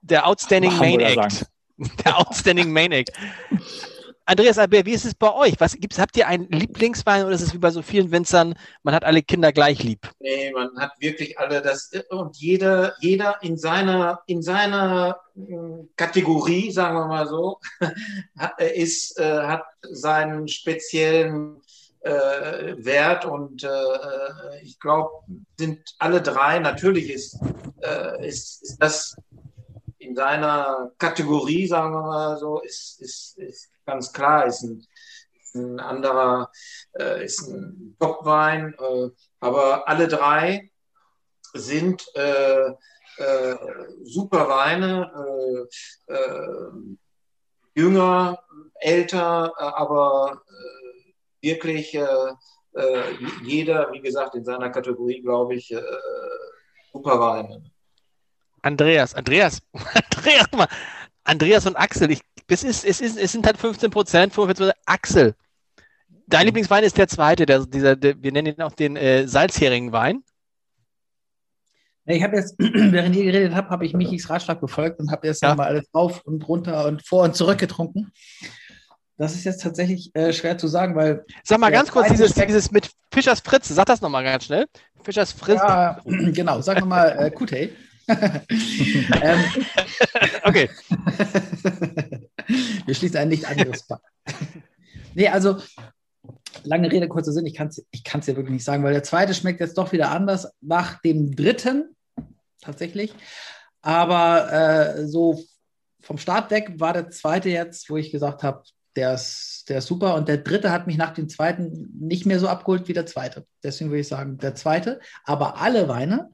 der Outstanding Main Act. Der Outstanding Main Act. Andreas Albert, wie ist es bei euch? Was gibt's, habt ihr einen Lieblingswein oder ist es wie bei so vielen Winzern, man hat alle Kinder gleich lieb? Nee, man hat wirklich alle das und jeder, jeder in seiner, in seiner hm, Kategorie, sagen wir mal so, ist, äh, hat seinen speziellen äh, Wert und äh, ich glaube, sind alle drei, natürlich ist, äh, ist, ist das in seiner Kategorie, sagen wir mal so, ist, ist, ist ganz klar, ist ein, ein anderer, äh, ist ein Topwein, äh, aber alle drei sind äh, äh super Weine, äh, äh, jünger, älter, aber wirklich jeder, wie gesagt, in seiner Kategorie, glaube ich, super Weine. Andreas, Andreas, Andreas, Andreas und Axel, ich, es, ist, es, ist, es sind halt 15 Prozent, 45 Axel, dein mhm. Lieblingswein ist der zweite, der, dieser, der, wir nennen ihn auch den äh, Salzheringenwein. Ich habe jetzt, während ihr geredet habt, habe ich Michis Ratschlag befolgt und habe jetzt ja. nochmal alles rauf und runter und vor und zurück getrunken. Das ist jetzt tatsächlich äh, schwer zu sagen, weil. Sag mal ganz kurz, dieses, dieses mit Fischers Fritz, sag das nochmal ganz schnell. Fischers Fritz. Ja, genau, sag nochmal äh, Kutei. ähm, okay. Wir schließen ein nicht anderes Paar. nee, also lange Rede, kurzer Sinn, ich kann es ich ja wirklich nicht sagen, weil der zweite schmeckt jetzt doch wieder anders nach dem dritten, tatsächlich. Aber äh, so vom Start weg war der zweite jetzt, wo ich gesagt habe, der ist, der ist super. Und der dritte hat mich nach dem zweiten nicht mehr so abgeholt wie der zweite. Deswegen würde ich sagen, der zweite. Aber alle Weine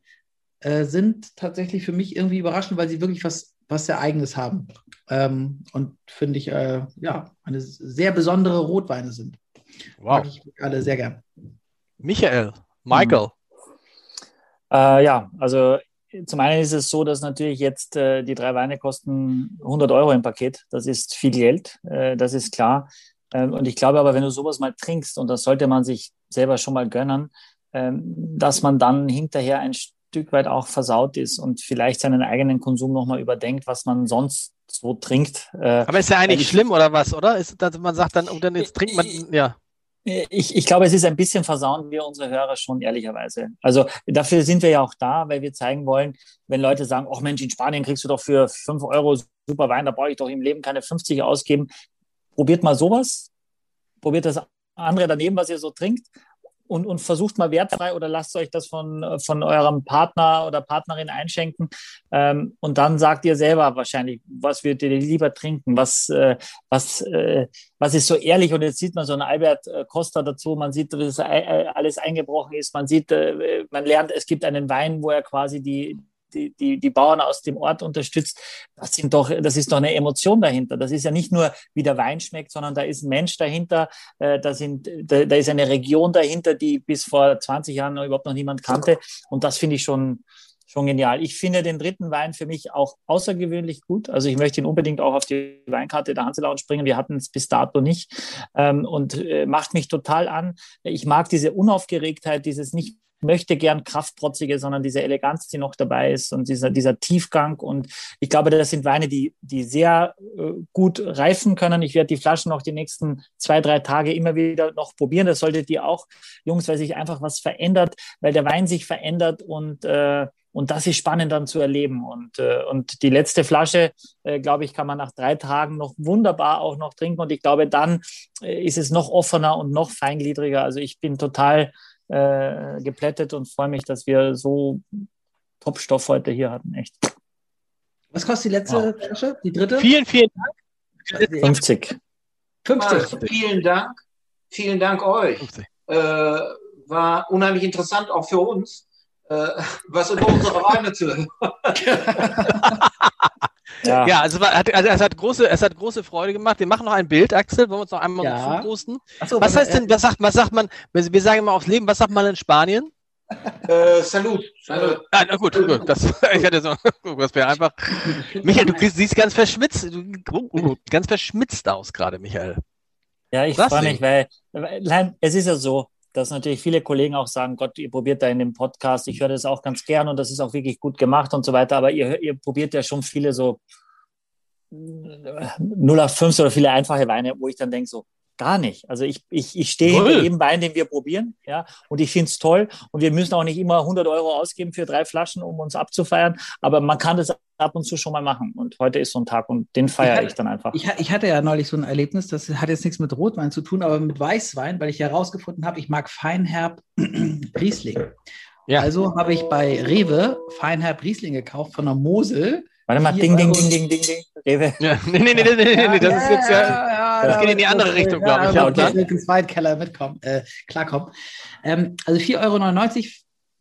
äh, sind tatsächlich für mich irgendwie überraschend, weil sie wirklich was, was sehr Eigenes haben. Ähm, und finde ich, äh, ja, eine sehr besondere Rotweine sind. Wow. Mag ich alle sehr gern. Michael, Michael. Äh, ja, also zum einen ist es so, dass natürlich jetzt äh, die drei Weine kosten 100 Euro im Paket. Das ist viel Geld, äh, das ist klar. Ähm, und ich glaube aber, wenn du sowas mal trinkst, und das sollte man sich selber schon mal gönnen, ähm, dass man dann hinterher ein Stück weit auch versaut ist und vielleicht seinen eigenen Konsum nochmal überdenkt, was man sonst so trinkt. Äh, Aber ist ja eigentlich ich, schlimm oder was, oder? Ist, dass man sagt dann, und dann jetzt trinkt man, ja. Ich, ich glaube, es ist ein bisschen versauen wir unsere Hörer schon, ehrlicherweise. Also dafür sind wir ja auch da, weil wir zeigen wollen, wenn Leute sagen, ach Mensch, in Spanien kriegst du doch für 5 Euro super Wein, da brauche ich doch im Leben keine 50 ausgeben. Probiert mal sowas, probiert das andere daneben, was ihr so trinkt und, und versucht mal wertfrei oder lasst euch das von, von eurem Partner oder Partnerin einschenken. Ähm, und dann sagt ihr selber wahrscheinlich, was würdet ihr lieber trinken? Was, äh, was, äh, was ist so ehrlich? Und jetzt sieht man so einen Albert äh, Costa dazu, man sieht, dass äh, alles eingebrochen ist, man sieht, äh, man lernt, es gibt einen Wein, wo er quasi die, die, die, Bauern aus dem Ort unterstützt, das, sind doch, das ist doch eine Emotion dahinter. Das ist ja nicht nur, wie der Wein schmeckt, sondern da ist ein Mensch dahinter, äh, da, sind, da, da ist eine Region dahinter, die bis vor 20 Jahren überhaupt noch niemand kannte. Und das finde ich schon, schon genial. Ich finde den dritten Wein für mich auch außergewöhnlich gut. Also ich möchte ihn unbedingt auch auf die Weinkarte der Hanselau springen. Wir hatten es bis dato nicht ähm, und äh, macht mich total an. Ich mag diese Unaufgeregtheit, dieses nicht möchte gern kraftprotzige, sondern diese Eleganz, die noch dabei ist und dieser, dieser Tiefgang. Und ich glaube, das sind Weine, die, die sehr äh, gut reifen können. Ich werde die Flaschen noch die nächsten zwei, drei Tage immer wieder noch probieren. Das solltet ihr auch, Jungs, weil sich einfach was verändert, weil der Wein sich verändert und äh, und das ist spannend dann zu erleben. Und, äh, und die letzte Flasche, äh, glaube ich, kann man nach drei Tagen noch wunderbar auch noch trinken. Und ich glaube, dann äh, ist es noch offener und noch feingliedriger. Also ich bin total äh, geplättet und freue mich, dass wir so Top-Stoff heute hier hatten. Echt. Was kostet die letzte wow. Flasche? Die dritte? Vielen, vielen Dank. 50. 50. vielen Dank. Vielen Dank euch. Äh, war unheimlich interessant, auch für uns, äh, was über unsere Weine. Ja, ja also, also, es, hat große, es hat große Freude gemacht. Wir machen noch ein Bild, Axel. Wollen wir uns noch einmal ja. posten? So, was heißt denn, was sagt, was sagt man, wir sagen immer aufs Leben, was sagt man in Spanien? Äh, Salut. Salut. Ah, na gut, gut. Das, ich hatte so, das wäre einfach. Michael, du siehst ganz verschmitzt, du, uh, uh, ganz verschmitzt aus gerade, Michael. Ja, ich freue mich, weil, weil es ist ja so, dass natürlich viele Kollegen auch sagen, Gott, ihr probiert da in dem Podcast, ich höre das auch ganz gern und das ist auch wirklich gut gemacht und so weiter, aber ihr, ihr probiert ja schon viele so 0 auf 5 oder viele einfache Weine, wo ich dann denke so, Gar nicht. Also ich, ich, ich stehe hinter jedem Wein, den wir probieren, ja, und ich finde es toll. Und wir müssen auch nicht immer 100 Euro ausgeben für drei Flaschen, um uns abzufeiern, aber man kann das ab und zu schon mal machen. Und heute ist so ein Tag und den feiere ich, ich, dann einfach. Ich, ich, hatte ja neulich so ein Erlebnis, das hat jetzt nichts mit Rotwein zu tun, aber mit Weißwein, weil ich herausgefunden habe, ich mag Feinherb Riesling. Ja. Also habe ich bei Rewe Feinherb Riesling gekauft von der Mosel Warte mal, ding, ding, ding, ding, ding, ding. Rewe. Ja, nee, nee, nee, nee, nee, nee, das ist jetzt ja, das geht in die andere Richtung, glaube ich. Ja, okay. Ich ins Weinkeller mitkommen, äh, klarkommen. Ähm, also 4,99 Euro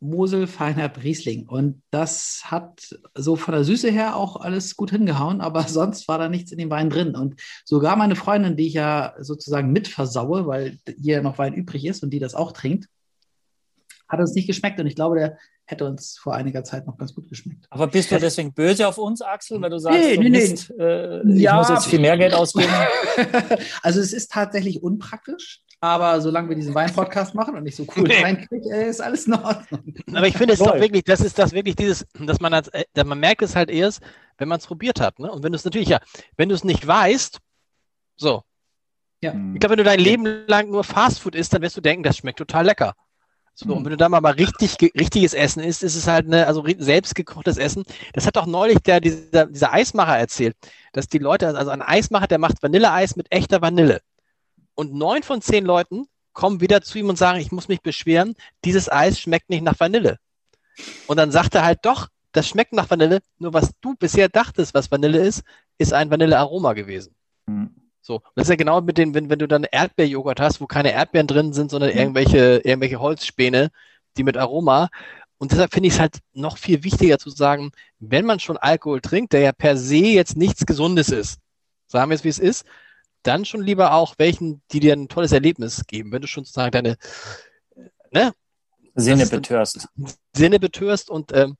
Mosel Feiner Riesling. Und das hat so von der Süße her auch alles gut hingehauen, aber sonst war da nichts in dem Wein drin. Und sogar meine Freundin, die ich ja sozusagen mitversaue, weil hier noch Wein übrig ist und die das auch trinkt, hat uns nicht geschmeckt. Und ich glaube, der hätte uns vor einiger Zeit noch ganz gut geschmeckt. Aber bist du deswegen böse auf uns, Axel, weil du sagst, nee, nee, Mist, nee. Äh, ich ja, muss jetzt viel mehr Geld ausgeben? also es ist tatsächlich unpraktisch, aber solange wir diesen Wein-Podcast machen und nicht so cool nee. ist alles in Ordnung. Aber ich finde es doch wirklich, das ist das wirklich dieses, dass man, als, äh, man merkt es halt erst, wenn man es probiert hat. Ne? Und wenn du es natürlich ja, wenn du es nicht weißt, so. Ja. Ich glaube, wenn du dein Leben lang nur Fastfood isst, dann wirst du denken, das schmeckt total lecker. So, und hm. wenn du da mal, mal richtig, richtiges Essen isst, ist es halt eine, also selbst gekochtes Essen. Das hat doch neulich der, dieser, dieser Eismacher erzählt, dass die Leute, also ein Eismacher, der macht Vanilleeis mit echter Vanille. Und neun von zehn Leuten kommen wieder zu ihm und sagen, ich muss mich beschweren, dieses Eis schmeckt nicht nach Vanille. Und dann sagt er halt doch, das schmeckt nach Vanille, nur was du bisher dachtest, was Vanille ist, ist ein Vanillearoma gewesen. Mhm. So, das ist ja genau mit den, wenn, wenn du dann Erdbeerjoghurt hast, wo keine Erdbeeren drin sind, sondern mhm. irgendwelche, irgendwelche Holzspäne, die mit Aroma. Und deshalb finde ich es halt noch viel wichtiger zu sagen, wenn man schon Alkohol trinkt, der ja per se jetzt nichts Gesundes ist, sagen wir es wie es ist, dann schon lieber auch welchen, die dir ein tolles Erlebnis geben, wenn du schon sozusagen deine ne, Sinne betörst. Sinne betörst und ähm,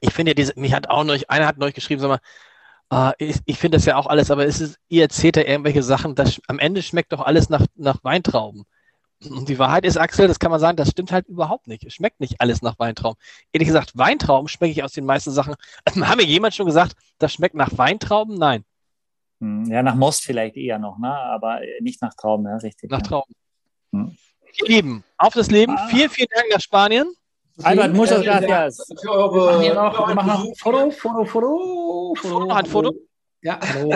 ich finde ja diese, mich hat auch noch, einer hat neulich geschrieben, sag mal, Uh, ich, ich finde das ja auch alles, aber es ist, ihr erzählt ja irgendwelche Sachen, das, am Ende schmeckt doch alles nach, nach Weintrauben. Und die Wahrheit ist, Axel, das kann man sagen, das stimmt halt überhaupt nicht. Es schmeckt nicht alles nach Weintrauben. Ehrlich gesagt, Weintrauben schmecke ich aus den meisten Sachen. Haben mir jemand schon gesagt, das schmeckt nach Weintrauben? Nein. Hm, ja, nach Most vielleicht eher noch, ne? aber nicht nach Trauben, ja, richtig. Nach ja. Trauben. Hm. Ihr Lieben, auf das Leben. Ah. Vielen, vielen Dank nach Spanien. Albert, muchas gracias. Wir machen noch Foto, Foto, Foto, Foto. Noch ein Foto? Ja, hallo.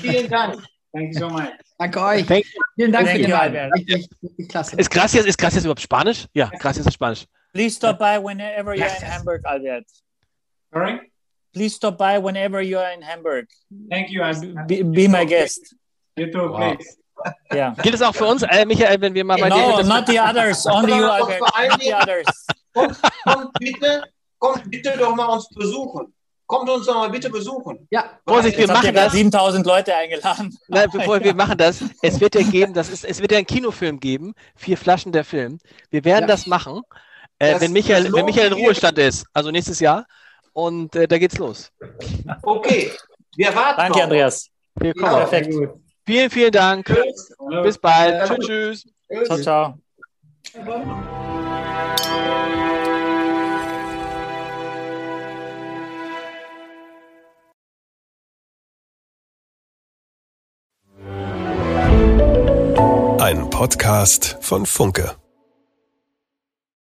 Vielen Dank. Thank you so much. Danke euch. Thank Vielen Dank Thank für die Albert. Richtig, richtig klasse. Ist Gracias, ist Gracias überhaupt Spanisch? Ja, Gracias ist Spanisch. Please stop by whenever you're in Hamburg, Albert. Sorry? Please stop by whenever you're in Hamburg. Thank you. Be, be my guest. You too, wow. please. Ja. Gilt es auch für uns, äh, Michael, wenn wir mal bei no, dir... No, not the others, only you, Albert. Not the others. Kommt, kommt, bitte, kommt bitte doch mal uns besuchen. Kommt uns doch mal bitte besuchen. Ja, Vorsicht, wir machen das. 7000 Leute eingeladen. Nein, bevor wir machen das, es wird ja geben, das ist, es wird ja einen Kinofilm geben, vier Flaschen der Film. Wir werden ja. das machen, äh, das, wenn, Michael, wenn Michael in Ruhestand ist, also nächstes Jahr. Und äh, da geht's los. Okay, wir warten. Danke, Andreas. Willkommen. Ja, Perfekt. Vielen, vielen Dank. Tschüss. Bis bald. Ja. Tschüss, tschüss. Ciao, ciao. Ein Podcast von Funke.